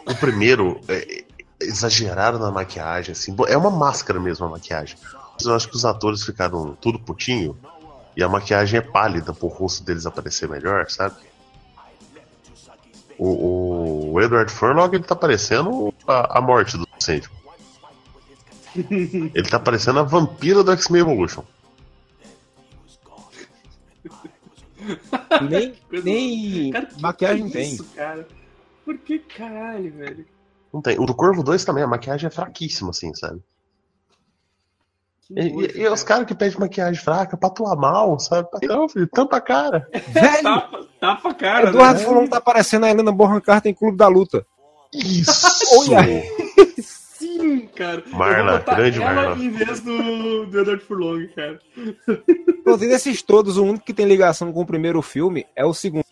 O primeiro, é, exageraram na maquiagem, assim. É uma máscara mesmo a maquiagem. Eu acho que os atores ficaram tudo putinho. E a maquiagem é pálida pro rosto deles aparecer melhor, sabe? O, o Edward Furlong, ele tá parecendo a, a morte do incêndio. Ele tá parecendo a vampira do X-Men Evolution. Nem, nem Cara, que maquiagem que é tem. isso, cara? Por que caralho, velho? Não tem. O do Corvo 2 também, a maquiagem é fraquíssima, assim, sabe? Que E, nojo, e- e os caras que pedem maquiagem fraca pra atuar mal, sabe? Não, filho, tampa a cara. Velho, Tapa, tapa a cara, Eduardo né? Fulon tá parecendo a Helena Bonham Carter em Clube da Luta. Isso! Olha. Sim, cara. Marla, grande ela Marla. em vez do, do Edward Furlong, cara. Pronto, e desses todos, o único que tem ligação com o primeiro filme é o segundo,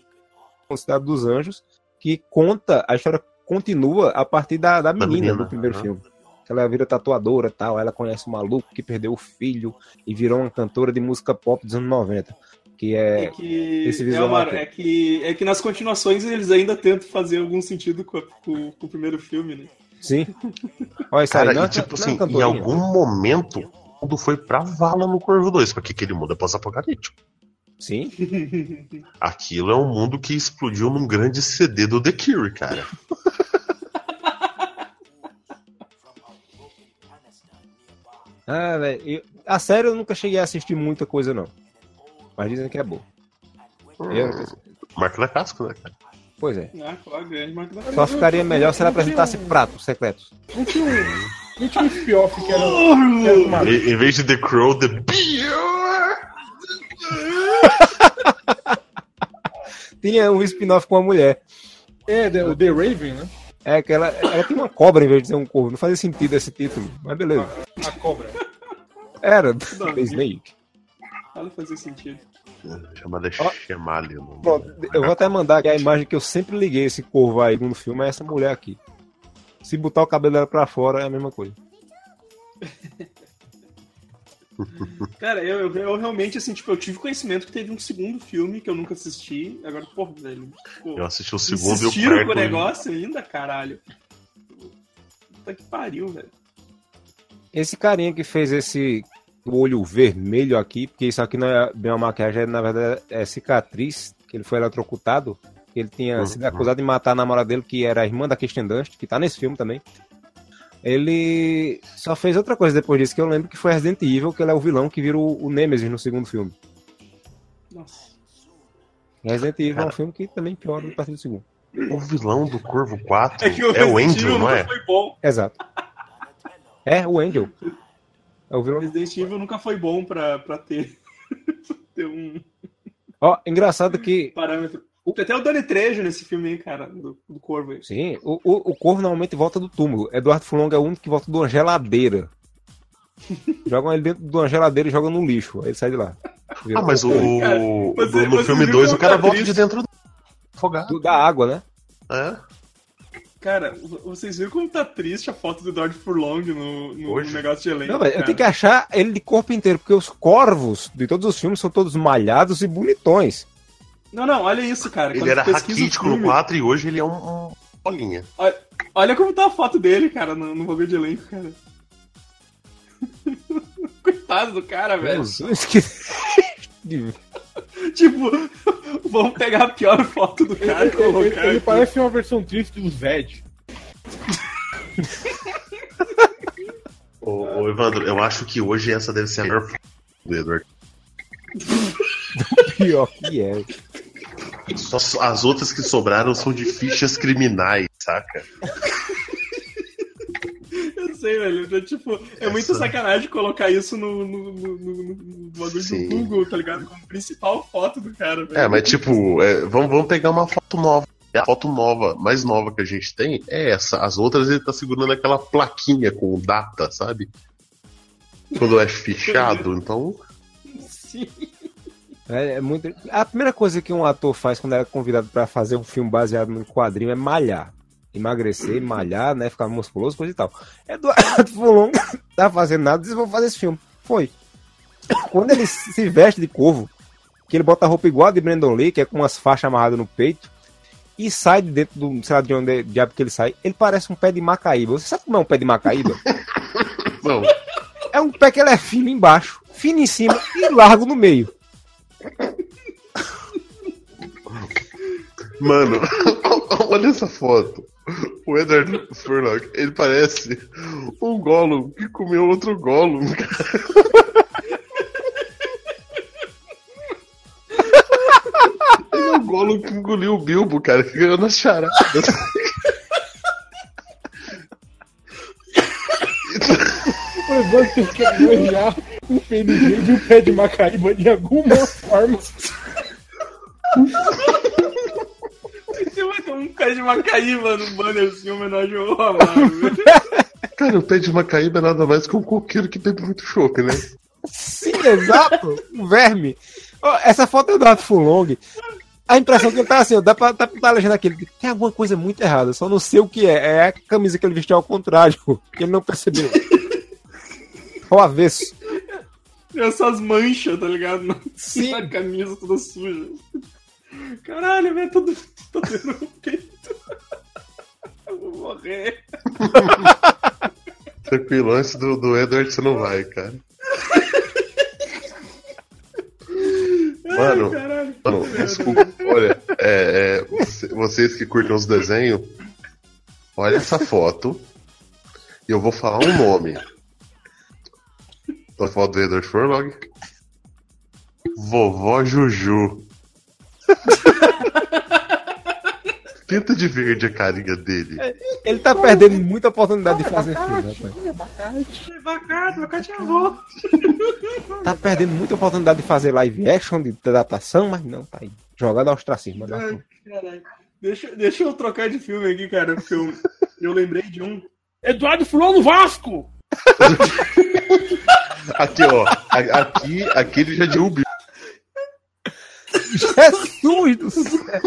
Cidade dos Anjos, que conta, a história continua a partir da, da menina, menina, do primeiro aham. filme. Ela vira tatuadora e tal, ela conhece um maluco que perdeu o filho e virou uma cantora de música pop dos anos 90. Que É, é. que, esse é, visual uma- aqui. é que é que nas continuações eles ainda tentam fazer algum sentido com, a- com- com o primeiro filme, né? Sim. Olha isso Cara, aí, não, é e tipo não é assim, em cantorinha. algum momento, tudo foi pra vala no Corvo 2, porque aquele mundo é pós-apocalíptico. Sim. Aquilo é um mundo que explodiu num grande CD do The Cure, cara. Ah, velho. eu- A série eu nunca cheguei a assistir muita coisa, não. Mas dizem que é boa. Eu- Marca da casca, né, cara? Pois é. Ah, claro, grande marca da Só ficaria melhor se ela apresentasse pratos secretos. Não tinha um, spin-off que era. Em, em vez de The Crow, The Beer! Tinha um spin-off com uma mulher. É, The- o The Raven, né? É que ela, ela tinha uma cobra em vez de ser um corvo. Não fazia sentido esse título. Mas beleza. A cobra. Era The Snake. Fala fazer sentido. Chamada Ó. Chemali. o nome Pronto, eu vou até mandar aqui a imagem que eu sempre liguei esse corvo aí no filme é essa mulher aqui. Se botar o cabelo dela pra fora é a mesma coisa. Cara, eu, eu, eu realmente, assim, tipo, eu tive conhecimento que teve um segundo filme que eu nunca assisti. Agora, pô, velho. Pô, Eu assisti o segundo e o insistiram com o negócio ainda, caralho. Puta que pariu, velho. Esse carinha que fez esse olho vermelho aqui, porque isso aqui não é bem uma maquiagem, é, na verdade é cicatriz, que ele foi eletrocutado. que Ele tinha Uhum. sido acusado de matar a namorada dele, que era a irmã da Kirsten Dunst, que tá nesse filme também. Ele só fez outra coisa depois disso, que eu lembro que foi Resident Evil, que ele é o vilão que vira o, o Nemesis no segundo filme. Nossa. Resident Evil é um Cara. filme que também piora a partir do segundo. O vilão do Corvo 4 É que o é o Angel, Evil não nunca é? foi bom. Exato. É, o Angel. É o O vilão. Resident Evil nunca foi bom pra, pra ter, ter um Ó, engraçado que parâmetro. Tem até o Dani Trejo nesse filme aí, cara, do, do Corvo aí. Sim, o, o, o corvo normalmente volta do túmulo. Eduardo Fulong é o único que volta de uma geladeira. Jogam ele dentro de uma geladeira e jogam no lixo. Aí ele sai de lá. Ah, mas o, Cara, o- você- no filme viu 2 que o cara é volta de dentro do afogado. Do- Da água, né? É. Cara, vocês viram como tá triste a foto do Eduardo Furlong no, no Hoje? negócio de elenco? Não, velho, eu tenho que achar ele de corpo inteiro, porque os corvos de todos os filmes são todos malhados e bonitões. Não, não, olha isso, cara. Ele Quando era raquítico no filme, 4 e hoje ele é um, um bolinha. Olha como tá a foto dele, cara, no, no bagulho de elenco, cara. Coitado do cara, velho. Tipo, vamos pegar a pior foto do cara e Ele, ele- colocar. ele aqui. parece uma versão triste do Zed. Ô, ô, Evandro, eu acho que hoje essa deve ser a melhor foto do Edward. pior que é. Só as outras que sobraram são de fichas criminais, saca? Eu sei, velho. É, tipo, é Essa- muito sacanagem colocar isso no, no, no, no- no bagulho Sim. do Google, tá ligado? Como principal foto do cara, velho. É, mas tipo, é, vamos, vamos pegar uma foto nova. A foto nova, mais nova que a gente tem é essa. As outras ele tá segurando aquela plaquinha com data, sabe? Quando é fichado, então. Sim. É, é muito... A primeira coisa que um ator faz quando é convidado pra fazer um filme baseado no quadrinho é malhar. Emagrecer, malhar, né? Ficar musculoso, coisa e tal. Eduardo Fulon tá fazendo nada, disse, vou fazer esse filme. Foi. Quando ele se veste de corvo, que ele bota a roupa igual a de Brandon Lee, que é com umas faixas amarradas no peito, e sai de dentro do, sei lá de onde é diabo que ele sai, ele parece um pé de macaíba. Você sabe como é um pé de macaíba? Não, é um pé que ele é fino embaixo, fino em cima e largo no meio. Mano, olha essa foto. O Edward Furlong, ele parece um Gollum que comeu outro Gollum. Ele é o Gollum que engoliu o Bilbo, cara, que ganhou nas charadas. O Evandro quer arranjar um PNG de um pé de Macaíba de alguma forma. Você vai ter um pé de macaíba no banner assim, em homenagem ao Amaro. Cara, o pé de Macaíba é nada mais que um coqueiro que bebe muito chope, né? Sim, exato. Um verme. Ó, essa foto é do Rato Fulong. A impressão que ele tá assim, ó, dá pra, tá legendo aqui. ele Tem alguma coisa muito errada, só não sei o que é. É a camisa que ele vestiu ao contrário, que ele não percebeu. Ao avesso. Essas manchas, tá ligado? Na, Sim. na camisa toda suja. Caralho, velho, todo, todo no peito. Eu vou morrer. Tranquilo, antes do, do Edward você não vai, cara. Mano, Ai, caralho. Mano, desculpa, olha, é, é, você- vocês que curtem os desenhos, olha essa foto e eu vou falar um nome. A foto do Edward Furlong. Vovó Juju. Pinta de verde a carinha dele. Ele tá perdendo muita oportunidade de fazer filme, rapaz. Abacate, abacate é avô. Tá perdendo muita oportunidade de fazer live action, de adaptação, mas não, tá aí. Jogado ao ostracismo. mas Ai. Deixa, deixa eu trocar de filme aqui, cara, porque eu, eu lembrei de um. Eduardo Fulão no Vasco! Aqui, ó. Aqui, aqui ele já deu o bico. Jesus do céu!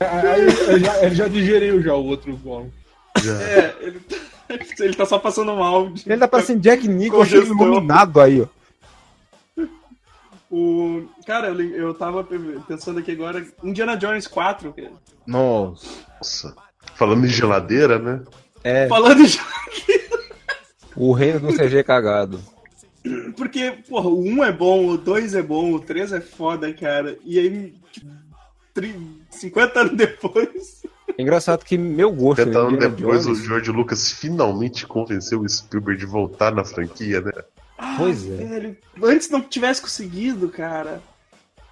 Aí ele já, ele já digeriu já o outro Gollum. É, ele, tá- ele tá só passando mal. Ele tá parecendo Jack Nicholson iluminado aí, ó. O, cara, eu, eu tava pensando aqui agora. Indiana Jones 4. cara. Nossa. Falando em geladeira, né? É, Falando já. O reino do CG cagado. Porque, porra, o 1 é bom, o 2 é bom, o 3 é foda, cara. E aí, tipo, tri- 50 anos depois. É engraçado que meu gosto 50 anos depois, Jones- o George Lucas finalmente convenceu o Spielberg de voltar na franquia, né? Pois é. Velho, antes não tivesse conseguido, cara.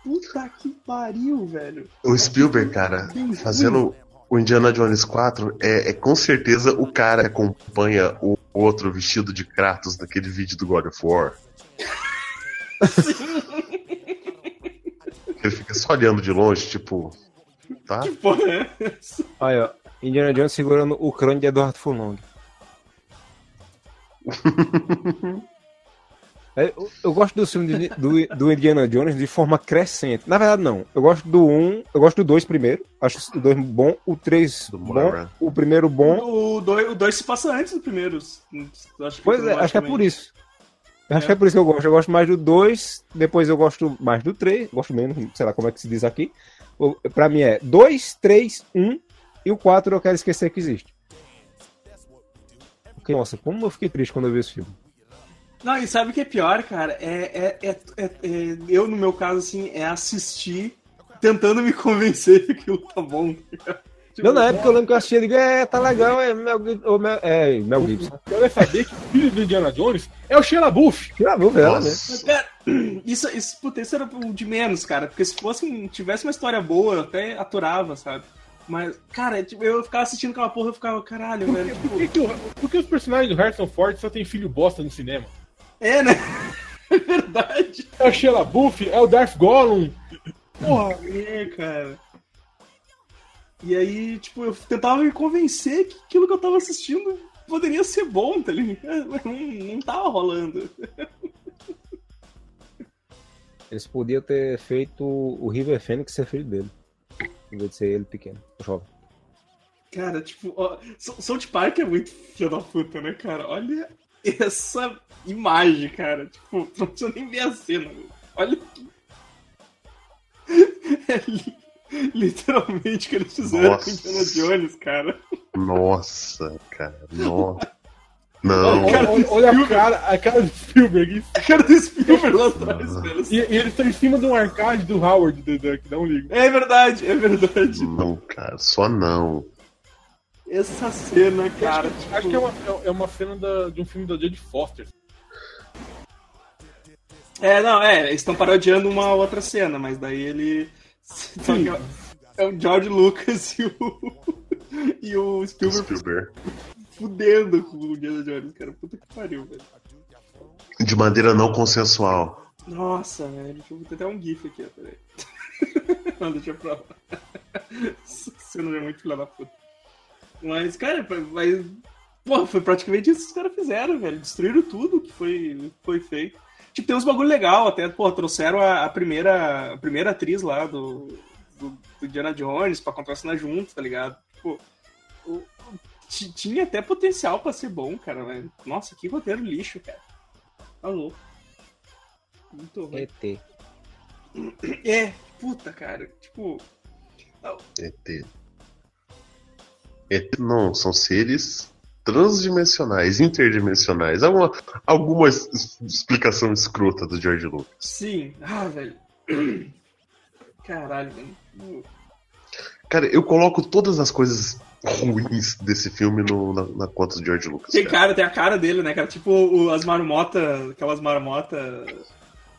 Puta que pariu, velho. O Spielberg, cara, fazendo o Indiana Jones 4, é, é com certeza o cara que acompanha o outro vestido de Kratos naquele vídeo do God of War. Ele fica só olhando de longe, tipo. Tá? Porra, é. Olha, ó, Indiana Jones segurando o crânio de Eduardo Furlong. É, eu, eu gosto do filme de- do, do Indiana Jones de forma crescente. Na verdade, não. Eu gosto do 1, eu gosto do 2 primeiro. Acho o 2 bom, o 3 Do bom, Moira. o primeiro bom. O 2 o dois se passa antes do primeiro. Acho que Pois é, acho que é por isso. Eu Acho que é por isso que eu gosto. Eu gosto mais do 2, depois eu gosto mais do 3, gosto menos, sei lá como é que se diz aqui. Pra mim é 2, 3, 1 e o 4 eu quero esquecer que existe. Porque, nossa, como eu fiquei triste quando eu vi esse filme. Não, e sabe o que é pior, cara? É, é, é, é- é- eu, no meu caso, assim, é assistir tentando me convencer que aquilo tá bom. Tipo, Não, na época eu lembro que eu assisti e digo, é, tá legal, é Mel, ô, Mel, é, Mel Gibson. Eu ia saber que o filho do Indiana Jones é o Sheila Buff. Já viu ela, né? Cara, isso, isso, puta, isso era o de menos, cara. Porque se fosse, tivesse uma história boa, eu até aturava, sabe? Mas, cara, tipo, eu ficava assistindo aquela porra, eu ficava, caralho, velho. Por Tipo, que, que o- por que os personagens do Harrison Ford só tem filho bosta no cinema? É, né? É verdade. É o Sheila Buff, é o Darth Gollum. Porra, é, cara. E aí, tipo, eu tentava me convencer que aquilo que eu tava assistindo poderia ser bom, tá ligado? Mas não, não tava rolando. Eles podiam ter feito o River Phoenix ser filho dele. Em vez de ser ele pequeno, jovem. Cara, tipo, ó, Sou- South Park é muito filho da puta, né, cara? Olha essa imagem, cara. Tipo, não precisa nem ver a cena. velho. Olha que Literalmente o que eles fizeram Nossa. com Indiana Jones, cara. Nossa, cara. Nossa. Não. Olha, olha- olha a cara, a cara do Spielberg. A cara do Spielberg lá atrás, velho. E, e eles estão em cima de um arcade do Howard, do, que dá um ligo. É verdade, é verdade. Não, cara. Só não. Essa cena, cara. Acho, acho que é uma, é uma cena da- de um filme da Jodie Foster. É, não, é, eles estão parodiando uma outra cena, mas daí ele. É- é o George Lucas e o. E o Spielberg Spielberg. fudendo com o Indiana Jones, cara. Puta que pariu, velho. De maneira não consensual. Nossa, velho. Deixa eu ter até um GIF aqui, ó, peraí. Não, deixa pra lá. Essa cena é muito filha da puta. Mas, cara, mas. Porra, foi praticamente isso que os caras fizeram, velho. Destruíram tudo que foi, foi feito. Tipo, tem uns bagulho legal, até, pô, trouxeram a, a primeira, a primeira atriz lá do, do, do Indiana Jones pra contracenar junto, tá ligado? Tipo, o- o- ti- tinha até potencial pra ser bom, cara, velho. Nossa, que roteiro lixo, cara. Tá louco. Muito ruim. ET. É, puta, cara. Tipo, ET. ET não, são seres transdimensionais, interdimensionais. Alguma, alguma es- explicação escrota do George Lucas. sim. Ah, velho. Caralho, velho. Cara, eu coloco todas as coisas ruins desse filme no- na, na conta do George Lucas. Tem cara. cara, tem a cara dele, né, cara? Tipo o- as marmotas, aquelas marmotas.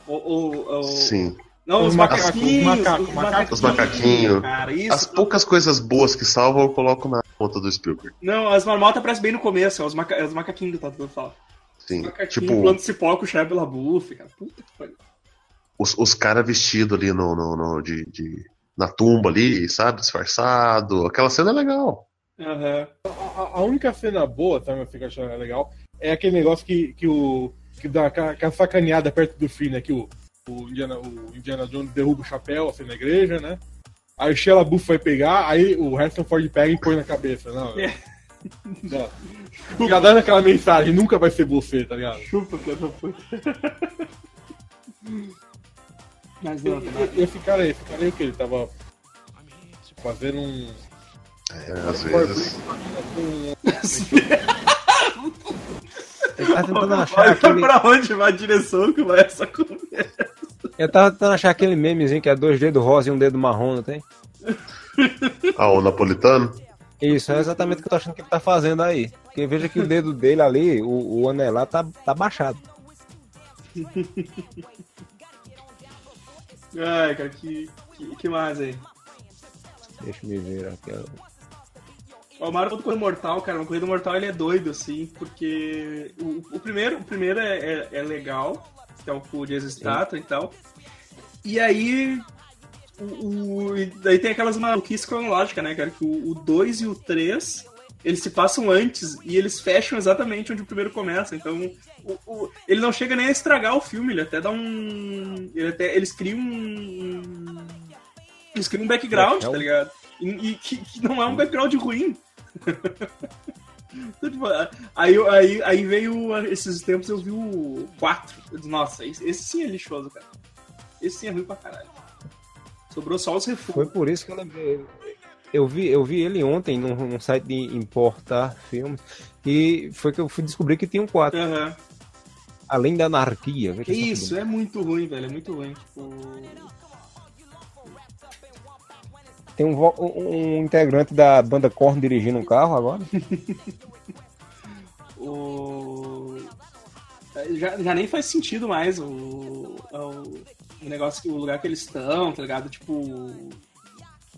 O, o, o- Sim. Não, os, Os macaquinhos. os macacos, macacos. Os macaquinhos. Cara, isso. As poucas coisas boas que salvam eu coloco na conta do Spielberg. Não, as marmotas aparecem bem no começo, é os, maca... é os macaquinhos que tá tentando falar. Sim. Tipo, plano de cipó com o Shia LaBeouf, cara. Puta que pariu. os, os caras vestidos ali no, no, no- de, de- na tumba ali, sabe? Disfarçado. Aquela cena é legal. Aham. A, a única cena boa, que eu acho legal, é aquele negócio que, que o. que dá aquela aquela sacaneada perto do fim, né? Que o, o, Indiana, o Indiana Jones derruba o chapéu assim na igreja, né? Aí o Shia LaBeouf vai pegar, aí o Harrison Ford pega e põe na cabeça. Não, É. não. Já dando aquela mensagem, nunca vai ser você, tá ligado? Chupa, filha da puta. Mas não, tá. E- Esse cara aí, esse cara aí o que? Ele tava fazendo um. É, às vezes. Eu tava tentando achar Vai aquele. pra onde vai a direção que vai essa conversa? Eu tava tentando achar aquele memezinho que é dois dedos rosa e um dedo marrom, não tem? Ah, o napolitano? Isso, é exatamente o que eu tô achando que ele tá fazendo aí. Porque veja que o dedo dele ali, o, o anelar, tá, tá baixado. Ai, cara, que, que, que mais aí? Deixa eu me ver aqui. ó. O Mario do Corrida Mortal, cara, o Corrida Mortal ele é doido, assim, porque o, o primeiro, o primeiro é, é, é legal, que é o com o Jason Statham e tal. E aí, o, o- daí tem aquelas maluquices cronológicas, né, cara, que o 2 e o 3, eles se passam antes e eles fecham exatamente onde o primeiro começa, então o- o- ele não chega nem a estragar o filme, ele até dá um... Ele até, eles criam um... Eles criam um background, tá ligado? E, e que, que não é um background ruim. Então, tipo, aí, aí, aí veio esses tempos eu vi o 4. Eu disse, nossa, esse, esse sim é lixoso, cara. Esse sim é ruim pra caralho. Sobrou só os Foi refugos. por isso que eu lembrei. Eu vi, eu vi ele ontem num, num site de importar filmes. E foi que eu fui descobrir que tinha um 4. Aham. Além da anarquia. Que Isso, é muito ruim, velho. É muito ruim. Tipo. Tem um, um- integrante da banda Korn dirigindo um carro agora. O. Já, já nem faz sentido mais o, o, o negócio que o lugar que eles estão, tá ligado? Tipo.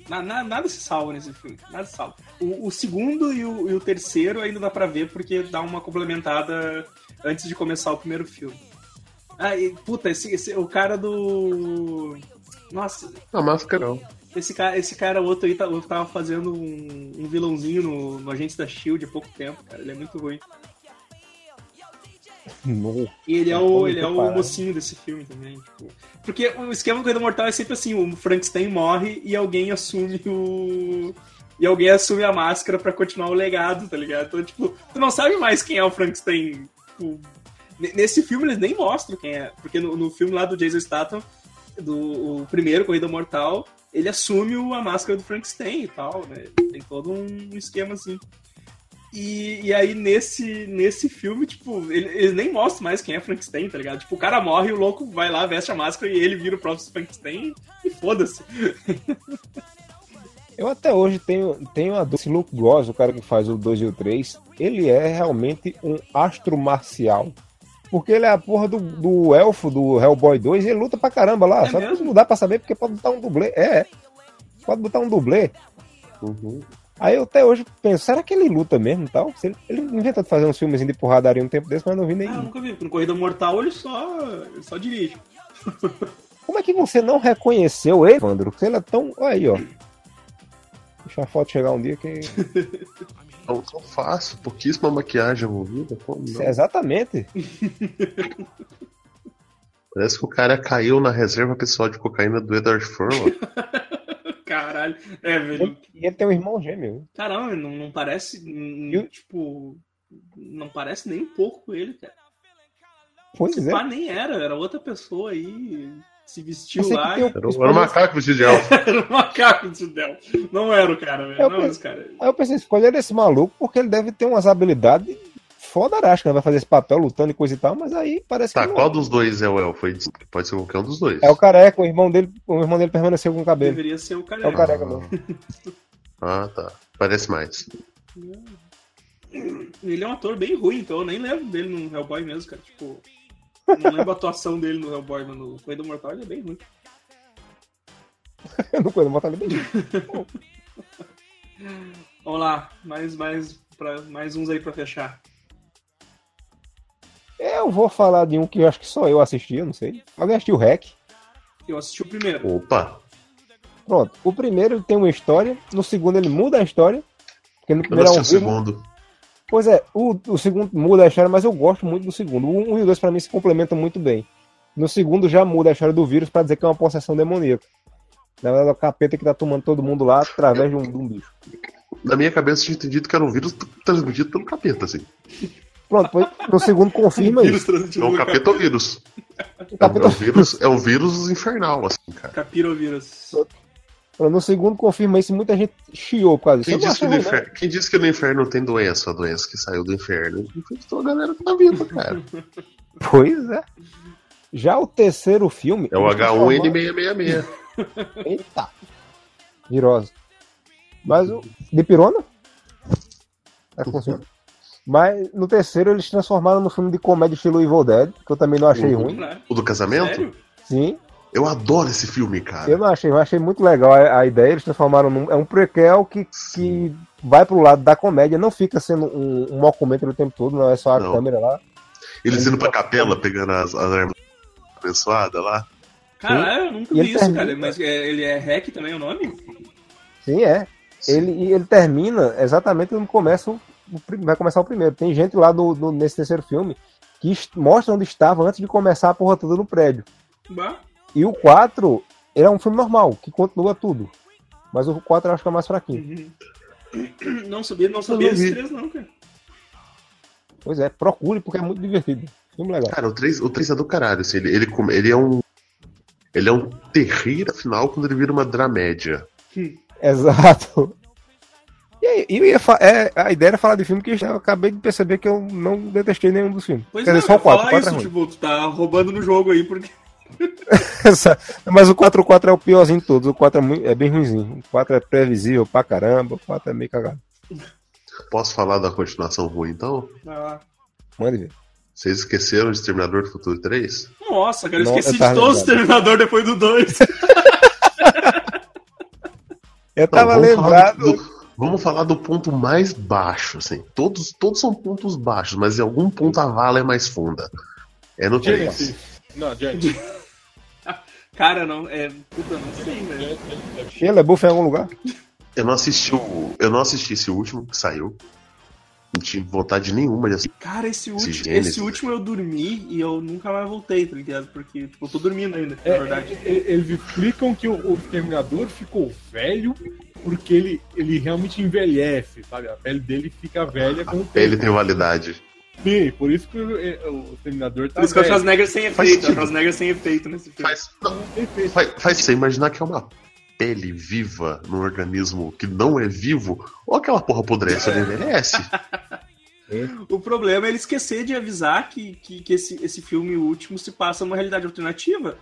na- na- nada se salva nesse filme. Nada se salva. O, o segundo e o, e o terceiro ainda dá pra ver porque dá uma complementada antes de começar o primeiro filme. Ah, e, puta, esse, esse- o cara do. Nossa, A máscara não. Esse cara, esse cara outro aí tá- tava fazendo um, um vilãozinho no, no Agentes da Shield há pouco tempo, cara. Ele é muito ruim. E ele é Não o, ele é o mocinho desse filme também. tipo. Porque o esquema do Corrida Mortal é sempre assim: o Frankenstein morre e alguém assume o. E alguém assume a máscara pra continuar o legado, tá ligado? Então, tipo, tu não sabe mais quem é o Frankenstein. Tipo, nesse filme eles nem mostram quem é. Porque no, no filme lá do Jason Statham, do o primeiro Corrida Mortal, ele assume a máscara do Frankenstein e tal, né? Tem todo um esquema assim. E, e aí, nesse, nesse filme, tipo, ele- eles nem mostram mais quem é Frankenstein, tá ligado? Tipo, o cara morre o louco vai lá, veste a máscara e ele vira o próprio Frankenstein e foda-se. Eu até hoje tenho, tenho a dúvida. Esse Luke Goss, o cara que faz o 2 e o 3, ele é realmente um astro marcial. Porque ele é a porra do, do elfo do Hellboy 2 e ele luta pra caramba lá. É Só que mesmo? não dá pra saber porque pode botar um dublê. É, é. Pode botar um dublê. Uhum. Aí eu até hoje penso, será que ele luta mesmo e tal? Ele, ele inventou de fazer uns filmes de porradaria um tempo desse, mas não vi Ah, nenhum. nunca vi. No Corrida Mortal ele só, ele só dirige. Como é que você não reconheceu ele, Evandro? Se ele é tão. Olha aí, ó. Deixa a foto chegar um dia que. Tão, tão fácil, pouquíssima maquiagem envolvida. Não? Exatamente. Parece que o cara caiu na reserva pessoal de cocaína do Edward Furlong. Caralho. É, velho. E ele tem um irmão gêmeo. Caramba, não, não parece. hum, E o- Tipo. Não parece nem um pouco ele, cara. Pois Se é. pá, nem era, era outra pessoa aí. Se vestiu que lá. Era, um- era um macaco vestido de elfo. Era um macaco de Del. Não era o cara, velho. Eu Não, pensei- esse cara. Aí eu pensei, escolher esse maluco porque ele deve ter umas habilidades foda né? Vai fazer esse papel lutando e coisa e tal, mas aí parece Tá, que. não. qual dos dois é o elfo? Pode ser qualquer um dos dois. É o careca, o irmão dele, o irmão dele permaneceu com o cabelo. Deveria ser o cara. É o careca mesmo. Ah, tá. Parece mais. Ele é um ator bem ruim, então eu nem lembro dele no Hellboy mesmo, cara. Tipo, não lembro a atuação dele no Hellboy, mas no Corrida Mortal ele é bem ruim. Eu não conheço, botar ele bem. Vamos lá, mais, mais, pra, mais uns aí pra fechar. Eu vou falar de um que eu acho que só eu assisti, eu não sei. Alguém assistiu o Hack? Eu assisti o primeiro. Opa! Pronto. O primeiro tem uma história, no segundo ele muda a história. Porque no Eu não primeiro é um assisti o segundo. Pois é, o, o segundo muda a história, mas eu gosto muito do segundo. O 1 e o 2 pra mim se complementam muito bem. No segundo já muda a história do vírus pra dizer que é uma possessão demoníaca. Na verdade é o capeta que tá tomando todo mundo lá através de um, de um bicho. Na minha cabeça eu tinha entendido que era um vírus transmitido pelo capeta, assim. Pronto, pois, no segundo confirma Vírus isso. É transmitido um no capeta ou vírus? O É um, é capeta, um vírus, é um vírus infernal, assim, cara. Capirovírus. No segundo confirma isso e muita gente chiou por causa disso. Quem disse, que inferno, quem disse que no inferno não tem doença? A doença que saiu do inferno infectou a galera que tá vindo, cara. Pois é. Já o terceiro filme. É o transformaram- H1N666. Eita. Virose. Mas o. De pirona? É que funciona. Mas no terceiro eles transformaram no filme de comédia estilo Evil Dead, que eu também não achei Uhum. ruim. Né? O do casamento? Sério? Sim. Eu adoro esse filme, cara. Eu não achei, eu achei muito legal a, a ideia. Eles transformaram num. É um prequel que, que vai pro lado da comédia, não fica sendo um, um mockumentary o tempo todo, não é só a Não. câmera lá. Eles indo pra capela, pegando as, as armas abençoadas lá. Caralho, eu nunca E ele vi isso, termina- cara. Mas é- ele é hack também o nome? Sim, é. Ele, e ele termina exatamente no começo. o Vai começar o primeiro. Tem gente lá no, no- nesse terceiro filme que mostra onde estava antes de começar a porra toda no prédio. Bah. E o 4, ele é um filme normal, que continua tudo. Mas o 4 eu acho que é mais fraquinho. Uhum. Não sabia, não sabia esses três, não, cara. Pois é, procure porque é muito divertido. Filme legal. Cara, o 3, o 3 é do caralho. Assim, ele, ele, ele é um. Ele é um terrir afinal quando ele vira uma dramédia. Exato. E é, a ideia era falar de filme que eu acabei de perceber que eu não detestei nenhum dos filmes. Pois Quer é, dizer, só o 4. falar 4 isso, é ruim. tipo, tu tá roubando no jogo aí, porque. Essa- Mas o 4 4 é o piorzinho de todos. O 4 é, muito- é bem ruimzinho. O 4 é previsível pra caramba. O 4 é meio cagado. Posso falar da continuação ruim, então? Ah, Mande ver. Vocês esqueceram de Exterminador do Futuro 3? Nossa, cara, eu Não, esqueci eu de todos os. Terminador depois do 2. Eu Não, tava falar lembrado. do- vamos falar do ponto mais baixo, assim. Todos, todos são pontos baixos, mas em algum ponto a vala é mais funda. É no 3. Não, gente. Cara, não, é. Puta, não sei, velho. Ele é buff em algum lugar? Eu não assisti o. Eu não assisti esse último que saiu. Não tinha vontade nenhuma de assistir. Cara, esse último, esse último eu dormi e eu nunca mais voltei, tá ligado? Porque, tipo, eu tô dormindo ainda, na É, verdade. é, é, eles explicam que o, o Terminador ficou velho porque ele, ele realmente envelhece, sabe? A pele dele fica velha com o tempo. Ele tem validade. Sim, por isso que o, é, o Terminador tá Por isso que o. Schwarzenegger sem Faz efeito, o sentido. Schwarzenegger sem efeito nesse filme. Faz, não, faz, faz você imaginar que é uma pele viva num organismo que não é vivo, ou aquela porra apodrece, ele envelhece. O problema é ele esquecer de avisar que, que, que esse, esse filme último se passa numa realidade alternativa.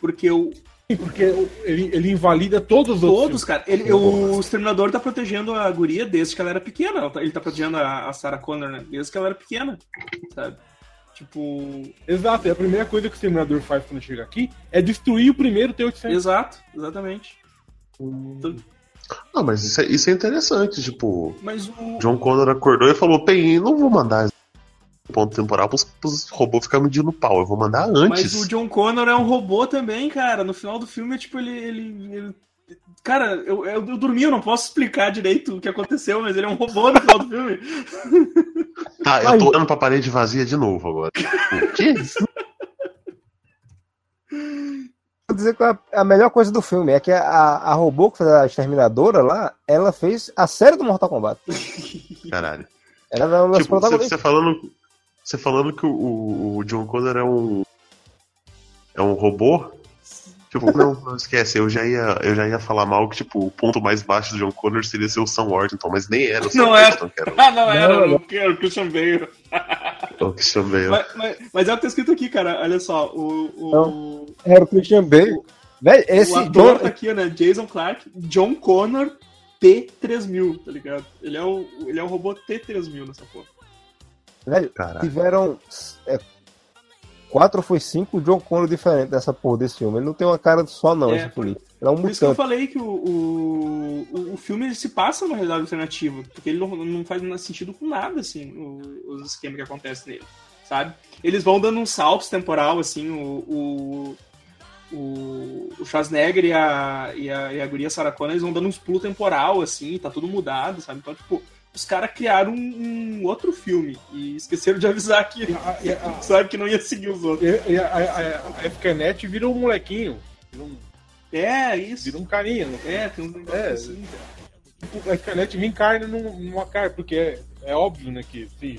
Porque o, Porque ele, ele invalida todos os outros. todos, cara, ele, o Exterminador tá protegendo a guria desde que ela era pequena. Ele tá protegendo a, a Sarah Connor, né? Desde que ela era pequena, sabe? Tipo. Exato, e a primeira coisa que o Exterminador faz quando chega aqui é destruir o primeiro T-800. Exato, exatamente. Então, Não, mas isso é, isso é interessante, tipo, mas o. John Connor acordou e falou, bem, não vou mandar ponto temporal pros, pros robôs ficar medindo pau, eu vou mandar antes. Mas o John Connor é um robô também, cara. No final do filme, é tipo, ele. ele, ele- Cara, eu, eu, eu dormi, eu não posso explicar direito o que aconteceu, mas ele é um robô no final do filme. Tá, eu tô olhando pra parede vazia de novo agora. O quê? Vou dizer que a, a melhor coisa do filme é que a, a robô que fez a exterminadora lá, ela fez a série do Mortal Kombat. Caralho. Ela era uma das Tipo, você, protagonistas. você falando, você falando que o, o- o John Connor é um. É um robô? Tipo, não, não esquece, eu já, ia, eu já ia falar mal que, tipo, o ponto mais baixo do John Connor seria ser o Sam Worthington, mas nem era o Sam Não era. Worthington, era Ah, não, era, Não, não, era o Christian Bale. o Christian Bale. Mas, mas, mas é o que tá escrito aqui, cara. Olha só, o. o... Era o Christian Bale. Velho, esse o ator John, tá aqui, né? Jason Clark, John Connor T3000, tá ligado? Ele é o, ele é o robô T3000 nessa porra. Velho, Caralho. tiveram é, quatro ou foi cinco John Connor diferentes dessa porra desse filme. Ele não tem uma cara só, não, É, esse filme. Ele é um Por isso que eu mutante. falei que o, o, o- filme ele se passa numa realidade alternativa, porque ele não, não faz sentido com nada, assim, o- os esquemas que acontecem nele, sabe? Eles vão dando uns saltos temporal, assim, o, o, o, o Schwarzenegger e a, e, a, e a guria Sarah Connor, eles vão dando uns pulos temporal, assim, tá tudo mudado, sabe? Então, tipo, os caras criaram um, um outro filme e esqueceram de avisar que, A- a- sabe, que não ia seguir os outros. E, a, a, virou um molequinho. Virou um, É, isso. virou um carinha. Né? É, tem uns negócios É. assim. Tipo, A FKNet me encarna num- numa cara, porque é, é óbvio, né, que assim,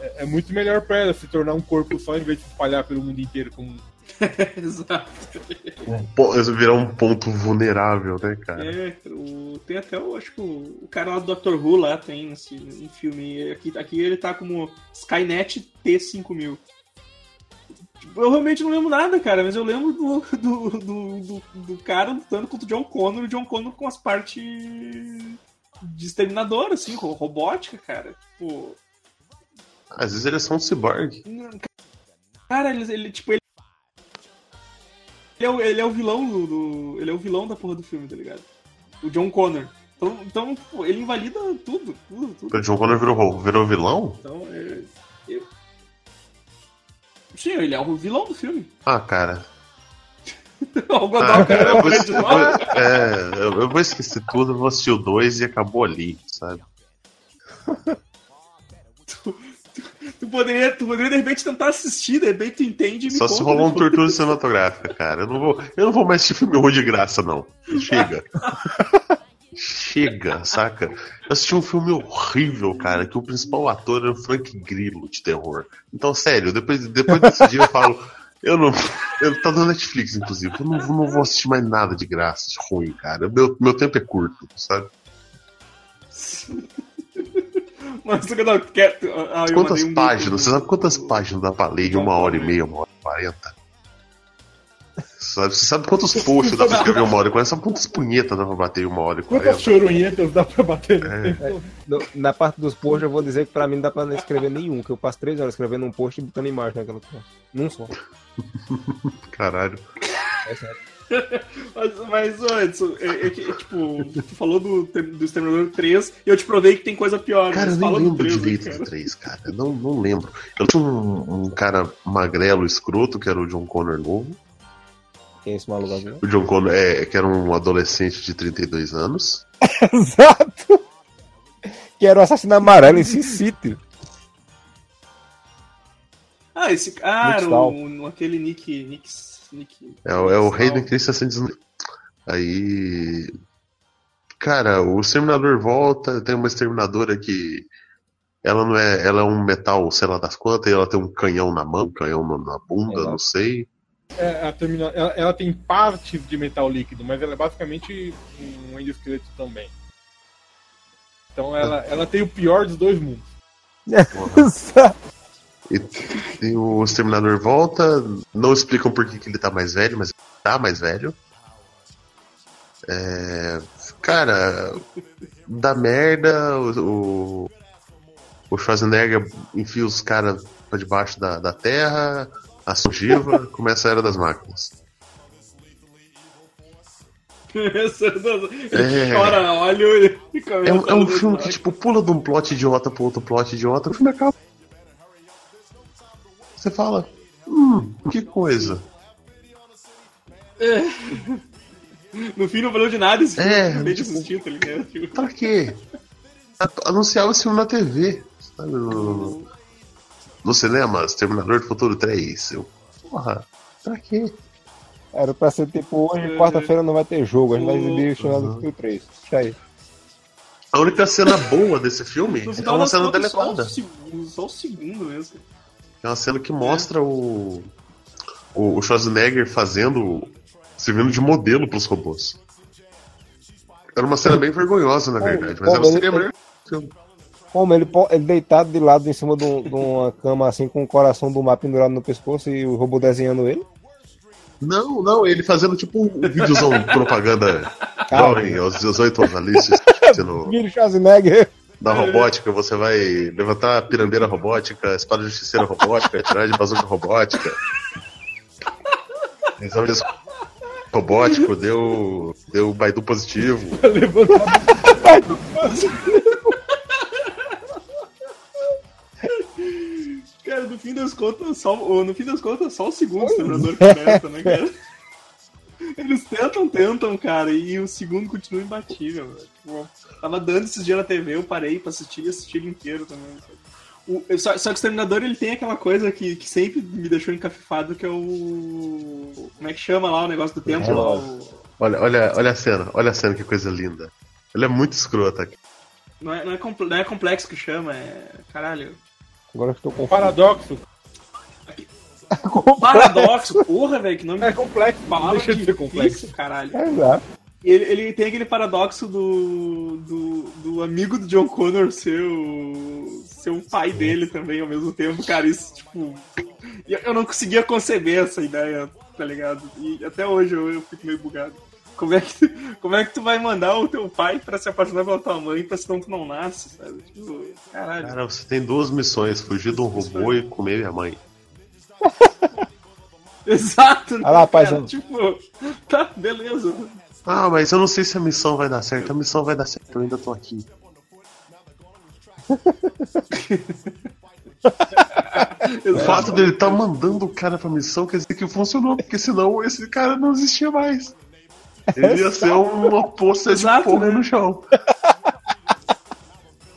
é, é muito melhor pra ela se tornar um corpo só em vez de espalhar pelo mundo inteiro como. Exato. Pô, Virar um ponto vulnerável, né, cara? É, o, tem até o, acho que o, o cara lá do Dr. Who lá tem nesse um filme. Aqui, aqui ele tá como Skynet T5000. Tipo, eu realmente não lembro nada, cara, mas eu lembro do, do, do, do, do cara lutando contra o John Connor e o John Connor com as partes de exterminador, assim, ro- robótica, cara. Tipo, Às vezes ele é só um cyborg. Cara, ele, ele tipo, ele. Ele é, o, ele é o vilão do, do- Ele é o vilão da porra do filme, tá ligado? O John Connor. Então, então pô, ele invalida tudo, tudo, tudo. O John Connor virou, virou vilão? Então, é. eu- Sim, ele é o vilão do filme. Ah, cara. o Ah, cara, eu vou, é eu vou- é, eu, vou esquecer tudo, eu vou assistir o 2 e acabou ali, sabe? tu, poderia, tu poderia de repente tentar assistir, de repente tu entende e me Só se rolar um tortura cinematográfica, cara. Eu não vou, eu não vou mais assistir filme ruim de graça, não. Chega. Chega, saca? Eu assisti um filme horrível, cara, que o principal ator era o Frank Grillo de terror. Então, sério, depois, depois desse dia eu falo. Eu não. Eu, tá no Netflix, inclusive. Eu não, não vou assistir mais nada de graça, de ruim, cara. Meu, meu tempo é curto, sabe? Mas tu não quer. Ah, eu Quantas um- páginas? Você sabe quantas páginas dá pra ler em uma hora e meia, uma hora e quarenta? Sabe, você sabe quantos posts dá pra escrever uma hora e quarenta? Sabe quantas punhetas dá pra bater uma hora e Quantas quarenta? choronhetas dá pra bater É. No- na parte dos posts, eu vou dizer que pra mim não dá pra não escrever nenhum, que eu passo três horas escrevendo um post e botando imagem naquela coisa. Num só. Caralho. É sério. Mas, mas Edson, é, é que, é, tipo, tu falou do, do Exterminador 3 e eu te provei que tem coisa pior. Cara, eu nem fala do lembro 3, né, direito cara? do 3, cara. Eu não, não lembro. Eu tinha um, um cara magrelo, escroto, que era o John Connor novo. Quem é esse maluco aqui? O John Connor, é, que era um adolescente de 32 anos. Exato! Que era o assassino amarelo em Sin City. Ah, esse. Ah, Stahl. o, aquele Nick. Nick. Nick É, o- é o rei do 619. Aí. Cara, o exterminador volta, tem uma exterminadora que. Ela não é. Ela é um metal, sei lá das quantas, e ela tem um canhão na mão, um canhão na bunda, não sei. É, a termina- ela, ela tem partes de metal líquido, mas ela é basicamente um endoesqueleto também. Então ela, ela tem o pior dos dois mundos. E, e o Exterminador volta, não explicam por que, que ele tá mais velho, mas ele tá mais velho. É, cara, dá merda, o, o, Schwarzenegger enfia os caras pra debaixo da, da terra, a sugiva, começa a Era das Máquinas. É. Ele chora, olha ele. É um, é um filme que, tipo, pula de um plot idiota pro outro plot idiota, o filme acaba. Você fala, hum, que coisa. No fim não valeu de nada esse filme. É, de tipo- assistir, tá ligado? Tipo, Pra quê? Anunciava esse filme na TV, sabe? No, no cinema, Exterminador do Futuro 3. Eu, porra, pra quê? Era pra ser tipo, hoje, quarta-feira não vai ter jogo, a gente vai exibir o Chamado do Skill 3. Isso aí. A única cena boa desse filme é uma cena segundo, só o segundo mesmo. É uma cena que mostra o, o, o Schwarzenegger fazendo. servindo de modelo pros robôs. Era uma cena bem vergonhosa, na verdade, mas ela seria melhor. Como ele, po- ele deitado de lado em cima de, um- de uma cama assim, com o coração do mar pendurado no pescoço e o robô desenhando ele. Não, não, ele fazendo tipo um videozão propaganda Calma. jovem, aos 18 anos ali, o Schwarzenegger. Da robótica, você vai levantar a pirambeira robótica, espada justiceira robótica, tirar de bazuca robótica. Exame de robótico, deu, deu Baidu positivo. Cara, no fim das contas, só, no fim das contas, só o segundo que presta, né, cara? Eles tentam, tentam, cara, e o segundo continua imbatível, velho. Tava dando esses dias na TV, eu parei pra assistir e assisti ele inteiro também. O- só, só que o Exterminador, ele tem aquela coisa que, que sempre me deixou encafifado, que é o... Como é que chama lá o negócio do tempo? Lá, o- Olha, olha, olha a cena, olha a cena, que coisa linda. Ela é muito escrota. não, é, não, é comple- não é complexo que chama, é... Caralho. Agora eu estou com Paradoxo. Paradoxo, porra, velho, que nome É complexo, palavra deixa de ser complexo. difícil, caralho. Exato. E Ele, ele tem aquele paradoxo do, do, do amigo do John Connor ser o, ser o pai dele também ao mesmo tempo, cara. Isso, tipo. Eu não conseguia conceber essa ideia, tá ligado? E até hoje eu, eu fico meio bugado. Como é, que, como é que tu vai mandar o teu pai pra se apaixonar pela tua mãe, pra senão tu não nasce, sabe? Tipo, caralho. Cara, você tem duas missões: fugir de um robô e comer minha mãe. Exato, né, Ah lá, cara? paizão. Tipo, tá, beleza. Ah, mas eu não sei se a missão vai dar certo. A missão vai dar certo, eu ainda tô aqui. O fato dele estar mandando o cara pra missão quer dizer que funcionou, porque senão esse cara não existia mais. Ele ia ser uma poça de porra né? no chão.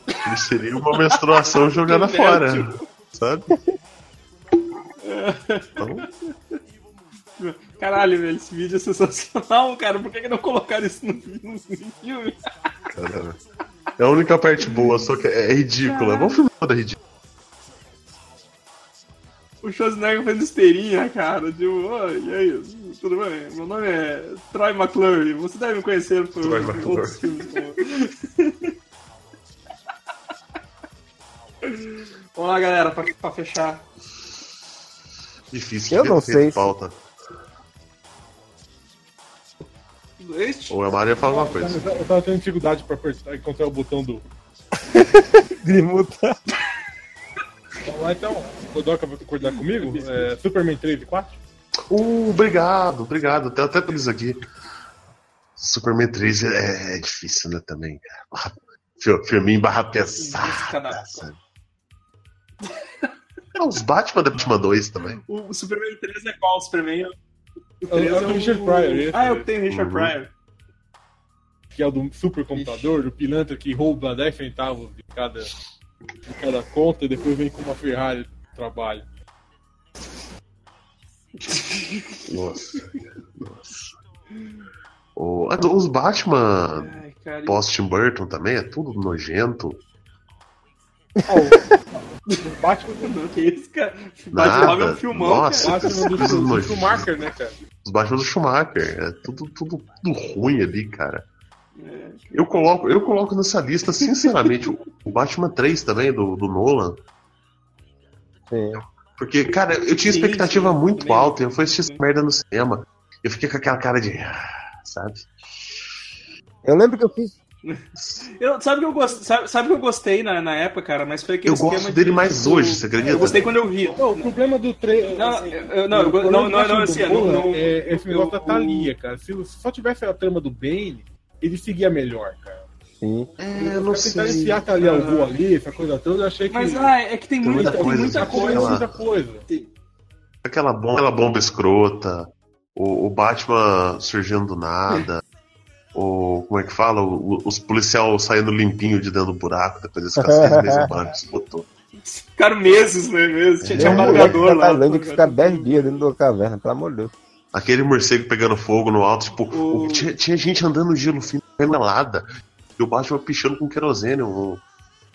Ele seria uma menstruação jogada fora, sabe? Então, Caralho, velho, esse vídeo é sensacional, cara. Por que, que não colocaram isso no, filme? cara, é a única parte boa, só que é ridícula. Vamos filmar da ridícula. O Schwarzenegger fazendo esteirinha, cara. Tipo, oi, e aí? Tudo bem? Meu nome é Troy McClure. Você deve me conhecer por Troy McClure. outros filmes. Vamos lá, galera, pra, pra fechar. Difícil Eu de não sei. falta. Este? Ou a Maria fala uma coisa. Eu tava tendo dificuldade pra encontrar o botão do. De mutar. Vamos lá então. O Doca vai concordar comigo? É, Superman 3 e 4? Uh, obrigado, obrigado. Tem até por isso aqui. Superman 3 é, é difícil, né, também, cara. Fil- Filminho barra pesada, sabe? É, os Batman da Batman 2 também. O, o Superman 3 é qual? O Superman? O É o- 3 é o Richard Pryor, esse. Ah, eu tenho o Richard Uhum. Pryor. Que é o do supercomputador, do pilantra que rouba 10 centavos de cada, de cada conta e depois vem com uma Ferrari pro trabalho. Nossa, nossa. O- os Batman Ai, cara. pós Tim Burton também é tudo nojento. O Batman, que isso, cara? Batman Robin é um filmão, Nossa. cara. Batman do. Schumacher, né, cara? Os Batman do Schumacher. É tudo, tudo, tudo ruim ali, cara. Eu coloco, eu coloco nessa lista, sinceramente, o Batman 3 também, do, do Nolan. Sim. Porque, cara, eu tinha Sim, expectativa sim, muito também. alta. Eu fui assistir essa merda no cinema. Eu fiquei com aquela cara de. "Ah", Sabe? Eu lembro que eu fiz. Eu, sabe que eu gost, sabe, sabe que eu gostei na, na época, cara, mas foi aquele Eu gosto dele de- mais do- hoje, você acredita? Eu gostei quando eu vi. Não, o problema do trailer. Não, eu- não, eu não, não, não, assim, não, não- é esse negócio da Thalia, cara. Se, se só tivesse a trama do Bane, ele seguia melhor, cara. Sim. É, eu não sei. enfiar a Thalia ao Aham. voo ali, essa coisa toda, eu achei que. Mas ah, é que tem, Tem muita, muita tem coisa, muita coisa. Aquela- muita coisa. Aquela bomba, aquela bomba escrota, o, o Batman surgindo do nada, o. Como é que fala? O- os policial saindo limpinho de dentro do buraco depois de ficar seis meses se botou. Ficaram meses, né? Meses. Tinha, tinha um moleque navegador lá. Tailândia que fica 10 dias dentro da caverna, pelo amor de Deus. Aquele morcego pegando fogo no alto, tipo, O- o- tinha, tinha gente andando no gelo fino, melada, e o Batman pichando com querosene, um-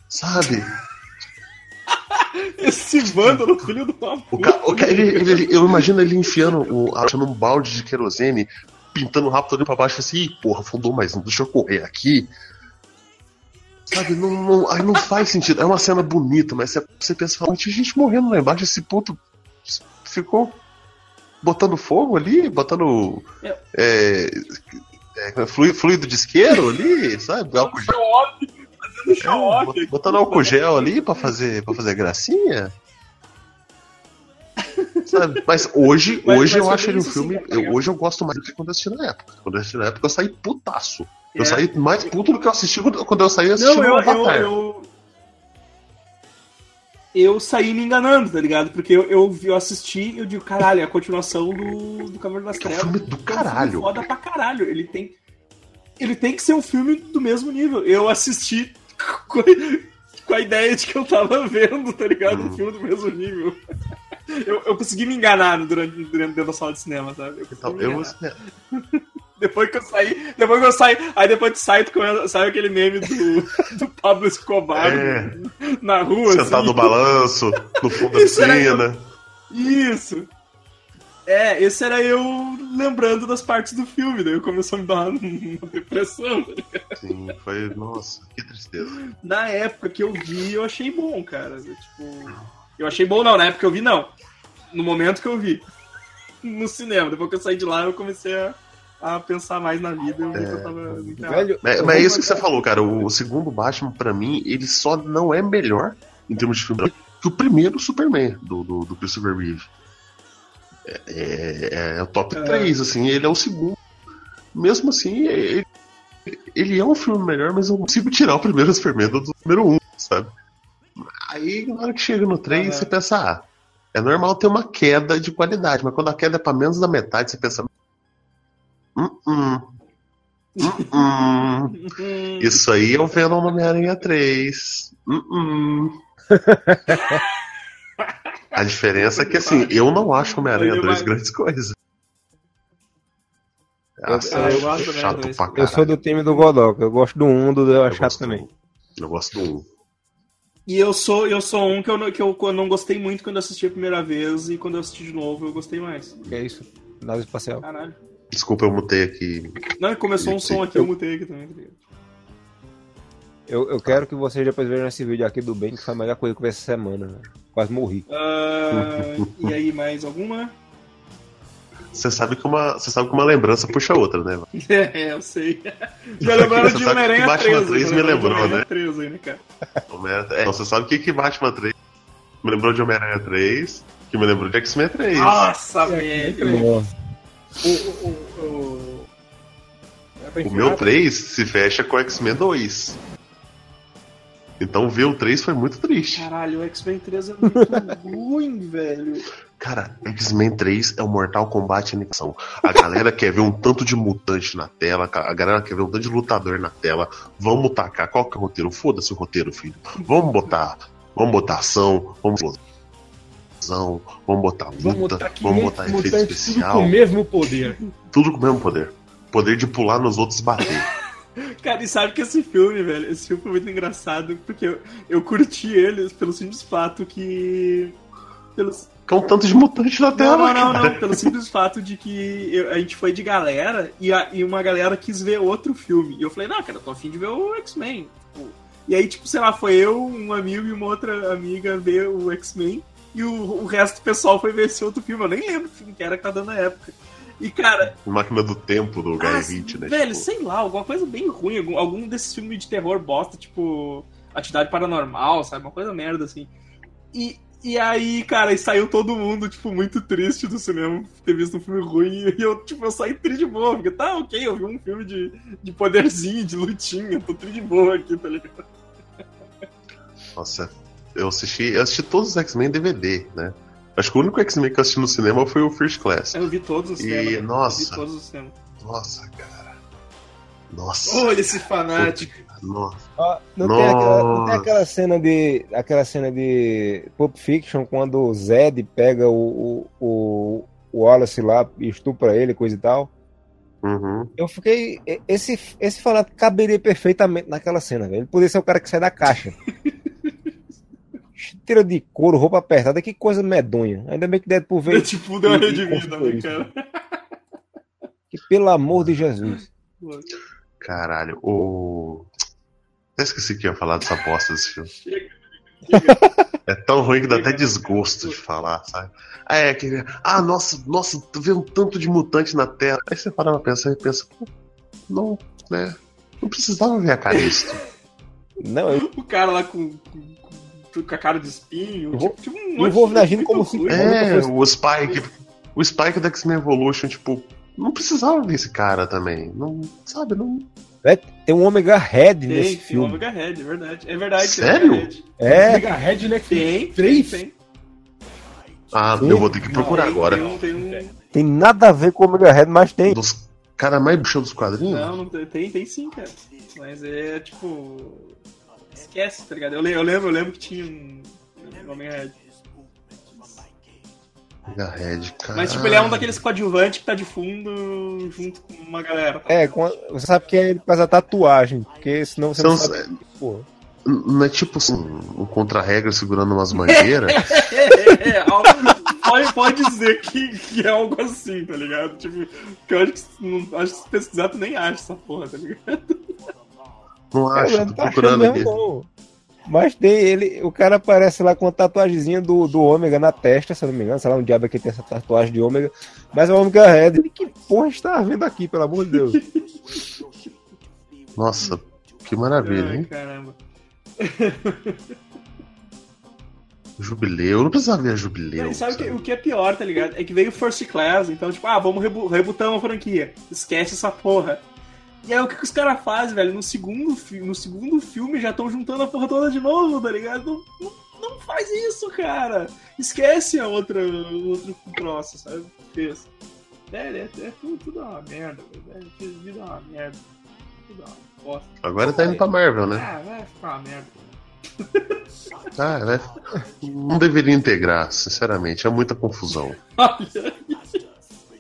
sabe? Esse vândalo, filho do papo. O ca- o ca- ele- ele- eu imagino ele enfiando, o, achando um balde de querosene, pintando o rabo todo pra baixo, assim, porra, afundou mais um, deixa eu correr aqui. Sabe, não, não, aí não faz sentido. É uma cena bonita, mas você, você pensa, fala, tinha gente morrendo lá embaixo, esse puto ficou botando fogo ali, botando É. é, é, fluido, fluido de isqueiro ali, sabe? Álcool gel, é, botando álcool gel ali pra fazer, pra fazer gracinha. Sabe? Mas hoje, Mas- hoje mas eu acho ele um filme. eu- hoje eu gosto mais do que quando eu assisti na época. Quando eu assisti na época, eu saí putaço. Eu É. saí mais puto do que eu assisti quando, eu saí assistindo Não, eu, o eu, Avatar. eu, eu saí me enganando, tá ligado? Porque eu, eu, eu assisti e eu digo, caralho, é a continuação do, do Cavaleiro das É um Trevas. filme do É um filme caralho. foda pra caralho. Ele tem. Ele tem que ser um filme do mesmo nível. Eu assisti com a, com a ideia de que eu tava vendo, tá ligado? Um Hum. filme do mesmo nível. Eu, eu consegui me enganar durante, durante dentro da sala de cinema, sabe? Eu Então, eu, enganar. Depois que eu saí, depois que eu saí, aí depois tu começa- sai aquele meme do, do Pablo Escobar É. na rua. sentado assim. no balanço, no fundo da piscina. Isso! É, esse era eu lembrando das partes do filme, daí eu começou a me dar uma, depressão. tá ligado? Sim, foi. Nossa, que tristeza. Na época que eu vi, eu achei bom, cara. Tipo. Eu achei bom não, na época eu vi, não. No momento que eu vi. No cinema. Depois que eu saí de lá, eu comecei a, a pensar mais na vida. Eu tava. Velho, Mas, é isso que você falou, cara. O segundo Batman, pra mim, ele só não é melhor em termos de filme que o primeiro Superman do, do, do Christopher Reeve. É, é- é o top 3, assim, ele é o segundo. Mesmo assim, ele, ele é um filme melhor, mas eu não consigo tirar o primeiro Superman do número 1, sabe? Aí, na hora que chega no 3, Aham. você pensa, ah, é normal ter uma queda de qualidade, mas quando a queda é pra menos da metade, você pensa. Hum, hum. Hum, hum. Isso aí é o Venom no Homem-Aranha 3. Hum, hum. A diferença é que, assim, eu não acho Homem-Aranha Ele 2 vai- grandes coisas. Nossa, eu eu gosto acho também chato pra Eu caralho. sou do time do Godoka. Eu gosto do 1, do 2 eu Eu acho chato também. do- Eu gosto do 1. E eu sou, eu sou um que eu, não- que eu não gostei muito quando eu assisti a primeira vez e quando eu assisti de novo eu gostei mais. É isso? Nave espacial. Caralho. Desculpa, eu mutei aqui. Não, e começou um som aqui, eu mutei aqui também. tá ligado? Eu, eu quero que vocês depois vejam esse vídeo aqui do bem, que foi a melhor coisa que eu vi essa semana. velho. Quase morri. Ah, e aí, mais alguma? Você sabe que uma, você sabe que uma lembrança puxa a outra, né? É, eu sei. Já lembraram de Homem-Aranha Batman 3. 3 já me lembrou, né? 3 aí, né, cara? Homem-Aranha- É, você sabe o que que Batman 3 me lembrou de Homem-Aranha 3, que me lembrou de X-Men 3. Nossa, velho. O, o, o, o... É O meu 3 se fecha com X-Men 2. Então ver o 3 foi muito triste. Caralho, o X-Men 3 é muito ruim, velho. Cara, X-Men 3 é o Mortal Kombat animação. A galera quer ver um tanto de mutante na tela, a galera quer ver um tanto de lutador na tela. Vamos tacar qual que é o roteiro? Foda-se o roteiro, filho. Vamos botar, vamos botar ação, vamos botar ação, vamos botar luta, Vamos vamos botar botar, 500 efeito mutantes, tudo especial, com o mesmo poder. tudo com o mesmo poder. Poder de pular nos outros e bater. Cara, e sabe que esse filme, velho, esse filme foi muito engraçado, porque eu, eu curti ele pelo simples fato que. Pelos, Com um tanto de mutante na tela. não, não, não, não. Pelo simples fato de que eu- a gente foi de galera e, a- e uma galera quis ver outro filme. E eu falei, não, cara, eu tô afim de ver o X-Men. Tipo, E aí, tipo, sei lá, foi eu, um amigo e uma outra amiga ver o X-Men. E o, o resto do pessoal foi ver esse outro filme. Eu nem lembro que filme que era que tá dando na época. E, cara, Máquina do tempo do Guy ah, Ritchie, né? velho, tipo. sei lá, alguma coisa bem ruim. Algum, algum desses filmes de terror bosta, tipo Atividade Paranormal, sabe? Uma coisa merda, assim. E, e aí, cara, e saiu todo mundo, tipo, muito triste do cinema ter visto um filme ruim. E eu, tipo, eu saí triste de boa. Porque tá, ok, eu vi um filme de, de poderzinho, de lutinha. Tô triste de boa aqui, tá ligado? Nossa, eu assisti, eu assisti todos os X-Men em DVD, né? Acho que o único X-Men que eu assisti no cinema foi o First Class. Eu vi todos os E, temas. Eu nossa. vi todos os temas. Nossa, cara. Nossa. Olha esse fanático. Nossa. Ó, não, tem aquela, não tem Nossa. aquela cena de aquela cena de Pulp Fiction quando o Zed pega o, o, o, Wallace lá e estupra ele, coisa e tal. Uhum. Eu fiquei. Esse, esse fanático caberia perfeitamente naquela cena, velho. Ele poderia ser o cara que sai da caixa. Tira de couro, roupa apertada, que coisa medonha. Ainda bem que Deadpool Eu, veio. tipo, deu uma redimida, né, cara? Que, pelo amor de Jesus. Caralho, o. Até esqueci que ia falar dessa bosta desse filme. Chega. É tão ruim que dá até desgosto de falar, sabe? Ah, é aquele. Ah, nossa, nossa, tô vendo um tanto de mutante na tela. Aí você para pra pensar e pensa, pô, não, né? Não precisava ver a Calisto. Não, eu, O cara lá com, com, com a cara de espinho. Eu vou- tipo, um eu monte vou de agindo como se- ruim. É, o Spike. O Spike da X-Men Evolution, tipo, não precisava ver esse cara também. Não, sabe, não. Tem um Omega Red Tem, nesse tem o filme. Omega Red, é verdade. É verdade. tem Sério? Omega Red. É, Mega Red né? Tem, Três? tem, tem. Ah, Sim. eu vou ter que procurar Tem, agora. Tem um, tem um... tem nada a ver com o Omega Red, mas tem. Dos caras mais bichão dos quadrinhos? Não, não tem, tem, tem sim, cara. Mas é tipo. Esquece, tá ligado? Eu, eu lembro, eu lembro que tinha um. um Omega Red. Red, cara. Mas tipo, ele é um daqueles coadjuvantes que tá de fundo junto com uma galera. É, com a- você sabe que é ele faz a tatuagem, porque senão você São- não sabe. Porra. Não é tipo assim, um contra-regra segurando umas mangueiras? É, é, algo- pode, pode dizer que, que é algo assim, tá ligado? Tipo, que eu acho que, não, acho que se pesquisar tu nem acha essa porra, tá ligado? Não acho, Eu tô achando procurando aqui. não. Mas tem ele, o cara aparece lá com a tatuagemzinha do, do Ômega na testa, se não me engano, sei lá, um diabo que tem essa tatuagem de Ômega, mas é o Ômega Red. Ele, que porra está vendo aqui, pelo amor de Deus? Nossa, que maravilha, Ai, hein? caramba. Jubileu, eu não precisava ver a Jubileu. E sabe o que, sabe? o que é pior, tá ligado? É que veio First Class, então, tipo, ah, vamos rebu rebutar uma franquia. Esquece essa porra. E aí o que, que os caras fazem, velho? No segundo, no segundo filme já estão juntando a porra toda de novo, tá ligado? Não, não, não faz isso, cara. Esquece a outra, o outro troço, sabe? Fez. É, é, é tudo, tudo é uma merda, velho. É, vida é uma merda. Tudo é uma bosta. Agora tá indo pra Marvel, né? Ah, vai ficar uma merda. Ah, vai... Não deveria integrar, sinceramente. É muita confusão. Olha.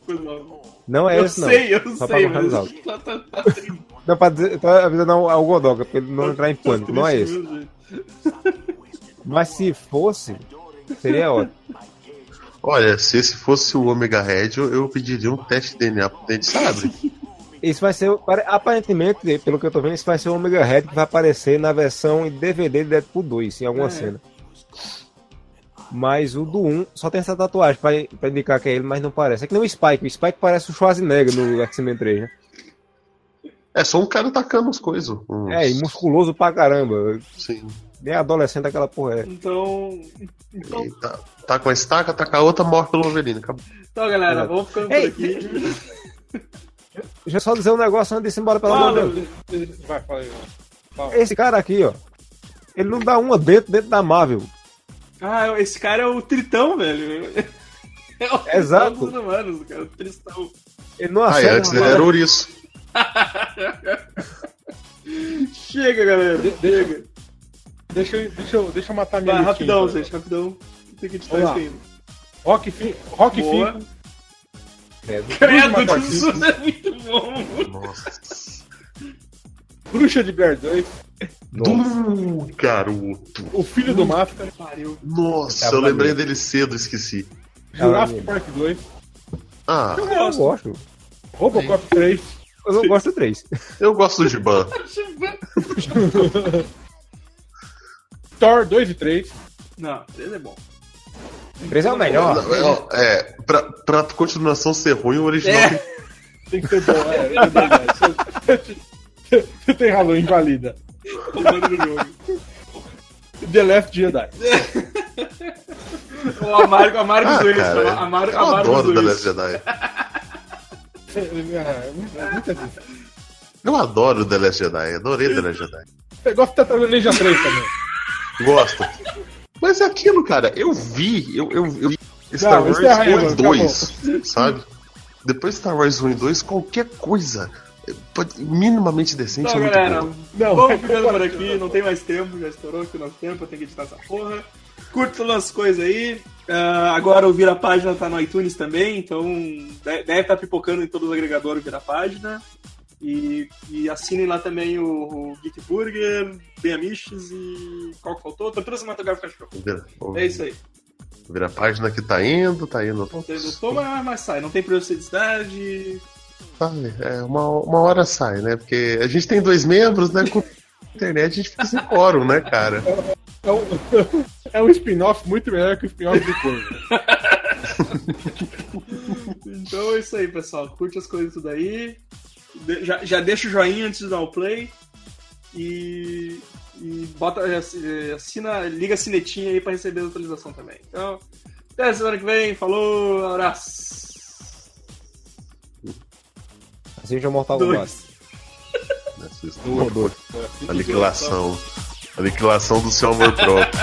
Coisa. Não é eu esse, não. sei, eu Só sei, mas tá, tá, tá. Não, pra dizer, tô avisando ao ao Godoka, pra ele não entrar em pânico, não é esse. Mas se fosse, seria ótimo. Olha, se esse fosse o Omega Red, eu, eu pediria um teste de DNA pro dente, sabe? Isso vai ser, pare- aparentemente, pelo que eu tô vendo, isso vai ser o Omega Red que vai aparecer na versão em DVD de Deadpool 2, em alguma É. cena. Mas o do 1 só tem essa tatuagem pra, pra indicar que é ele, mas não parece. É que nem o Spike. O Spike parece o Schwarzenegger no X-Men 3, né? É só um cara tacando as coisas. uns- É, e musculoso pra caramba. Sim. Nem adolescente aquela porra é. Então, então, tá, tá com a estaca, tá com a outra, morre pelo Wolverine. Acabou. então, galera, Exato. vamos ficando Ei, por aqui. Deixa eu só dizer um negócio antes de ir embora, pelo amor de Deus. Vai, fala aí. Fala. Esse cara aqui, ó. Ele não dá uma dentro, dentro da Marvel. Ah, esse cara é o Tritão, velho. É o Tritão Exato. dos humanos, cara. O Tristão. Ele não Ah, acerta. antes uma ele era ouriço. Chega, galera. Chega. Deixa, eu- deixa, eu, deixa eu matar minha Vai, rapidão, então. gente, rapidão. Tem que editar isso ainda. Rock, fi, Rock Boa. Fico. Credo. Isso é muito bom. Nossa. Bruxa de Blair 2, Do garoto. O Filho do Pariu. Nossa, Tava eu lembrei dele cedo, esqueci. Jurassic Ah, Park 2, Ah, Eu não gosto. Robocop 3, Eu não gosto do 3. eu gosto do Giban. Thor 2 e 3, Não, ele é bom. 3 é o melhor. Não, É, é, pra, pra continuação ser ruim, o original É. tem tem que ser bom, é, é verdade. Você- tem razão, invalida. O nome do jogo. The Last Jedi. O Amargo, Amargo Ah, Dois. cara, Amargo, eu Amargo adoro The Dois. Last Jedi. É, é, muita gente. Eu adoro The Last Jedi, adorei The Last Jedi. Você gosta de Tartaruga Ninja 3 também. Gosto. Mas é aquilo, cara, eu vi, eu, eu, eu vi Star Não, Wars encerra aí, 1 e mano, 2, sabe? Depois Star Wars 1 e 2, qualquer coisa minimamente decente Então, é muito galera. Não, vamos ficando por aqui. Não tem mais tempo, já estourou aqui o nosso tempo. Eu tenho que editar essa porra. Curta as coisas aí. Ah, agora o Vira Página tá no iTunes também, então de- deve estar pipocando em todos os agregadores Vira Página. E, e assinem lá também o, o Geek Burger, e. Qual que faltou? Tortura Cinematográfica Show. É isso aí. vira a página que tá indo, tá indo. Não tem não toma, mas sai. Não tem periodicidade. Sabe? É, uma, uma hora sai, né? Porque a gente tem dois membros, né? Com internet a gente fica sem quórum, né, cara? É um, é um spin-off muito melhor que o spin-off do Corvo. Então é isso aí, pessoal. Curte as coisas tudo aí. De- já, já deixa o joinha antes de dar o play. E, e bota, eh, assina, liga a sinetinha aí pra receber a atualização também. Então, até a semana que vem. Falou, abraço. Assiste o Mortal Kombat. Dois. Aniquilação. Aniquilação do seu amor próprio.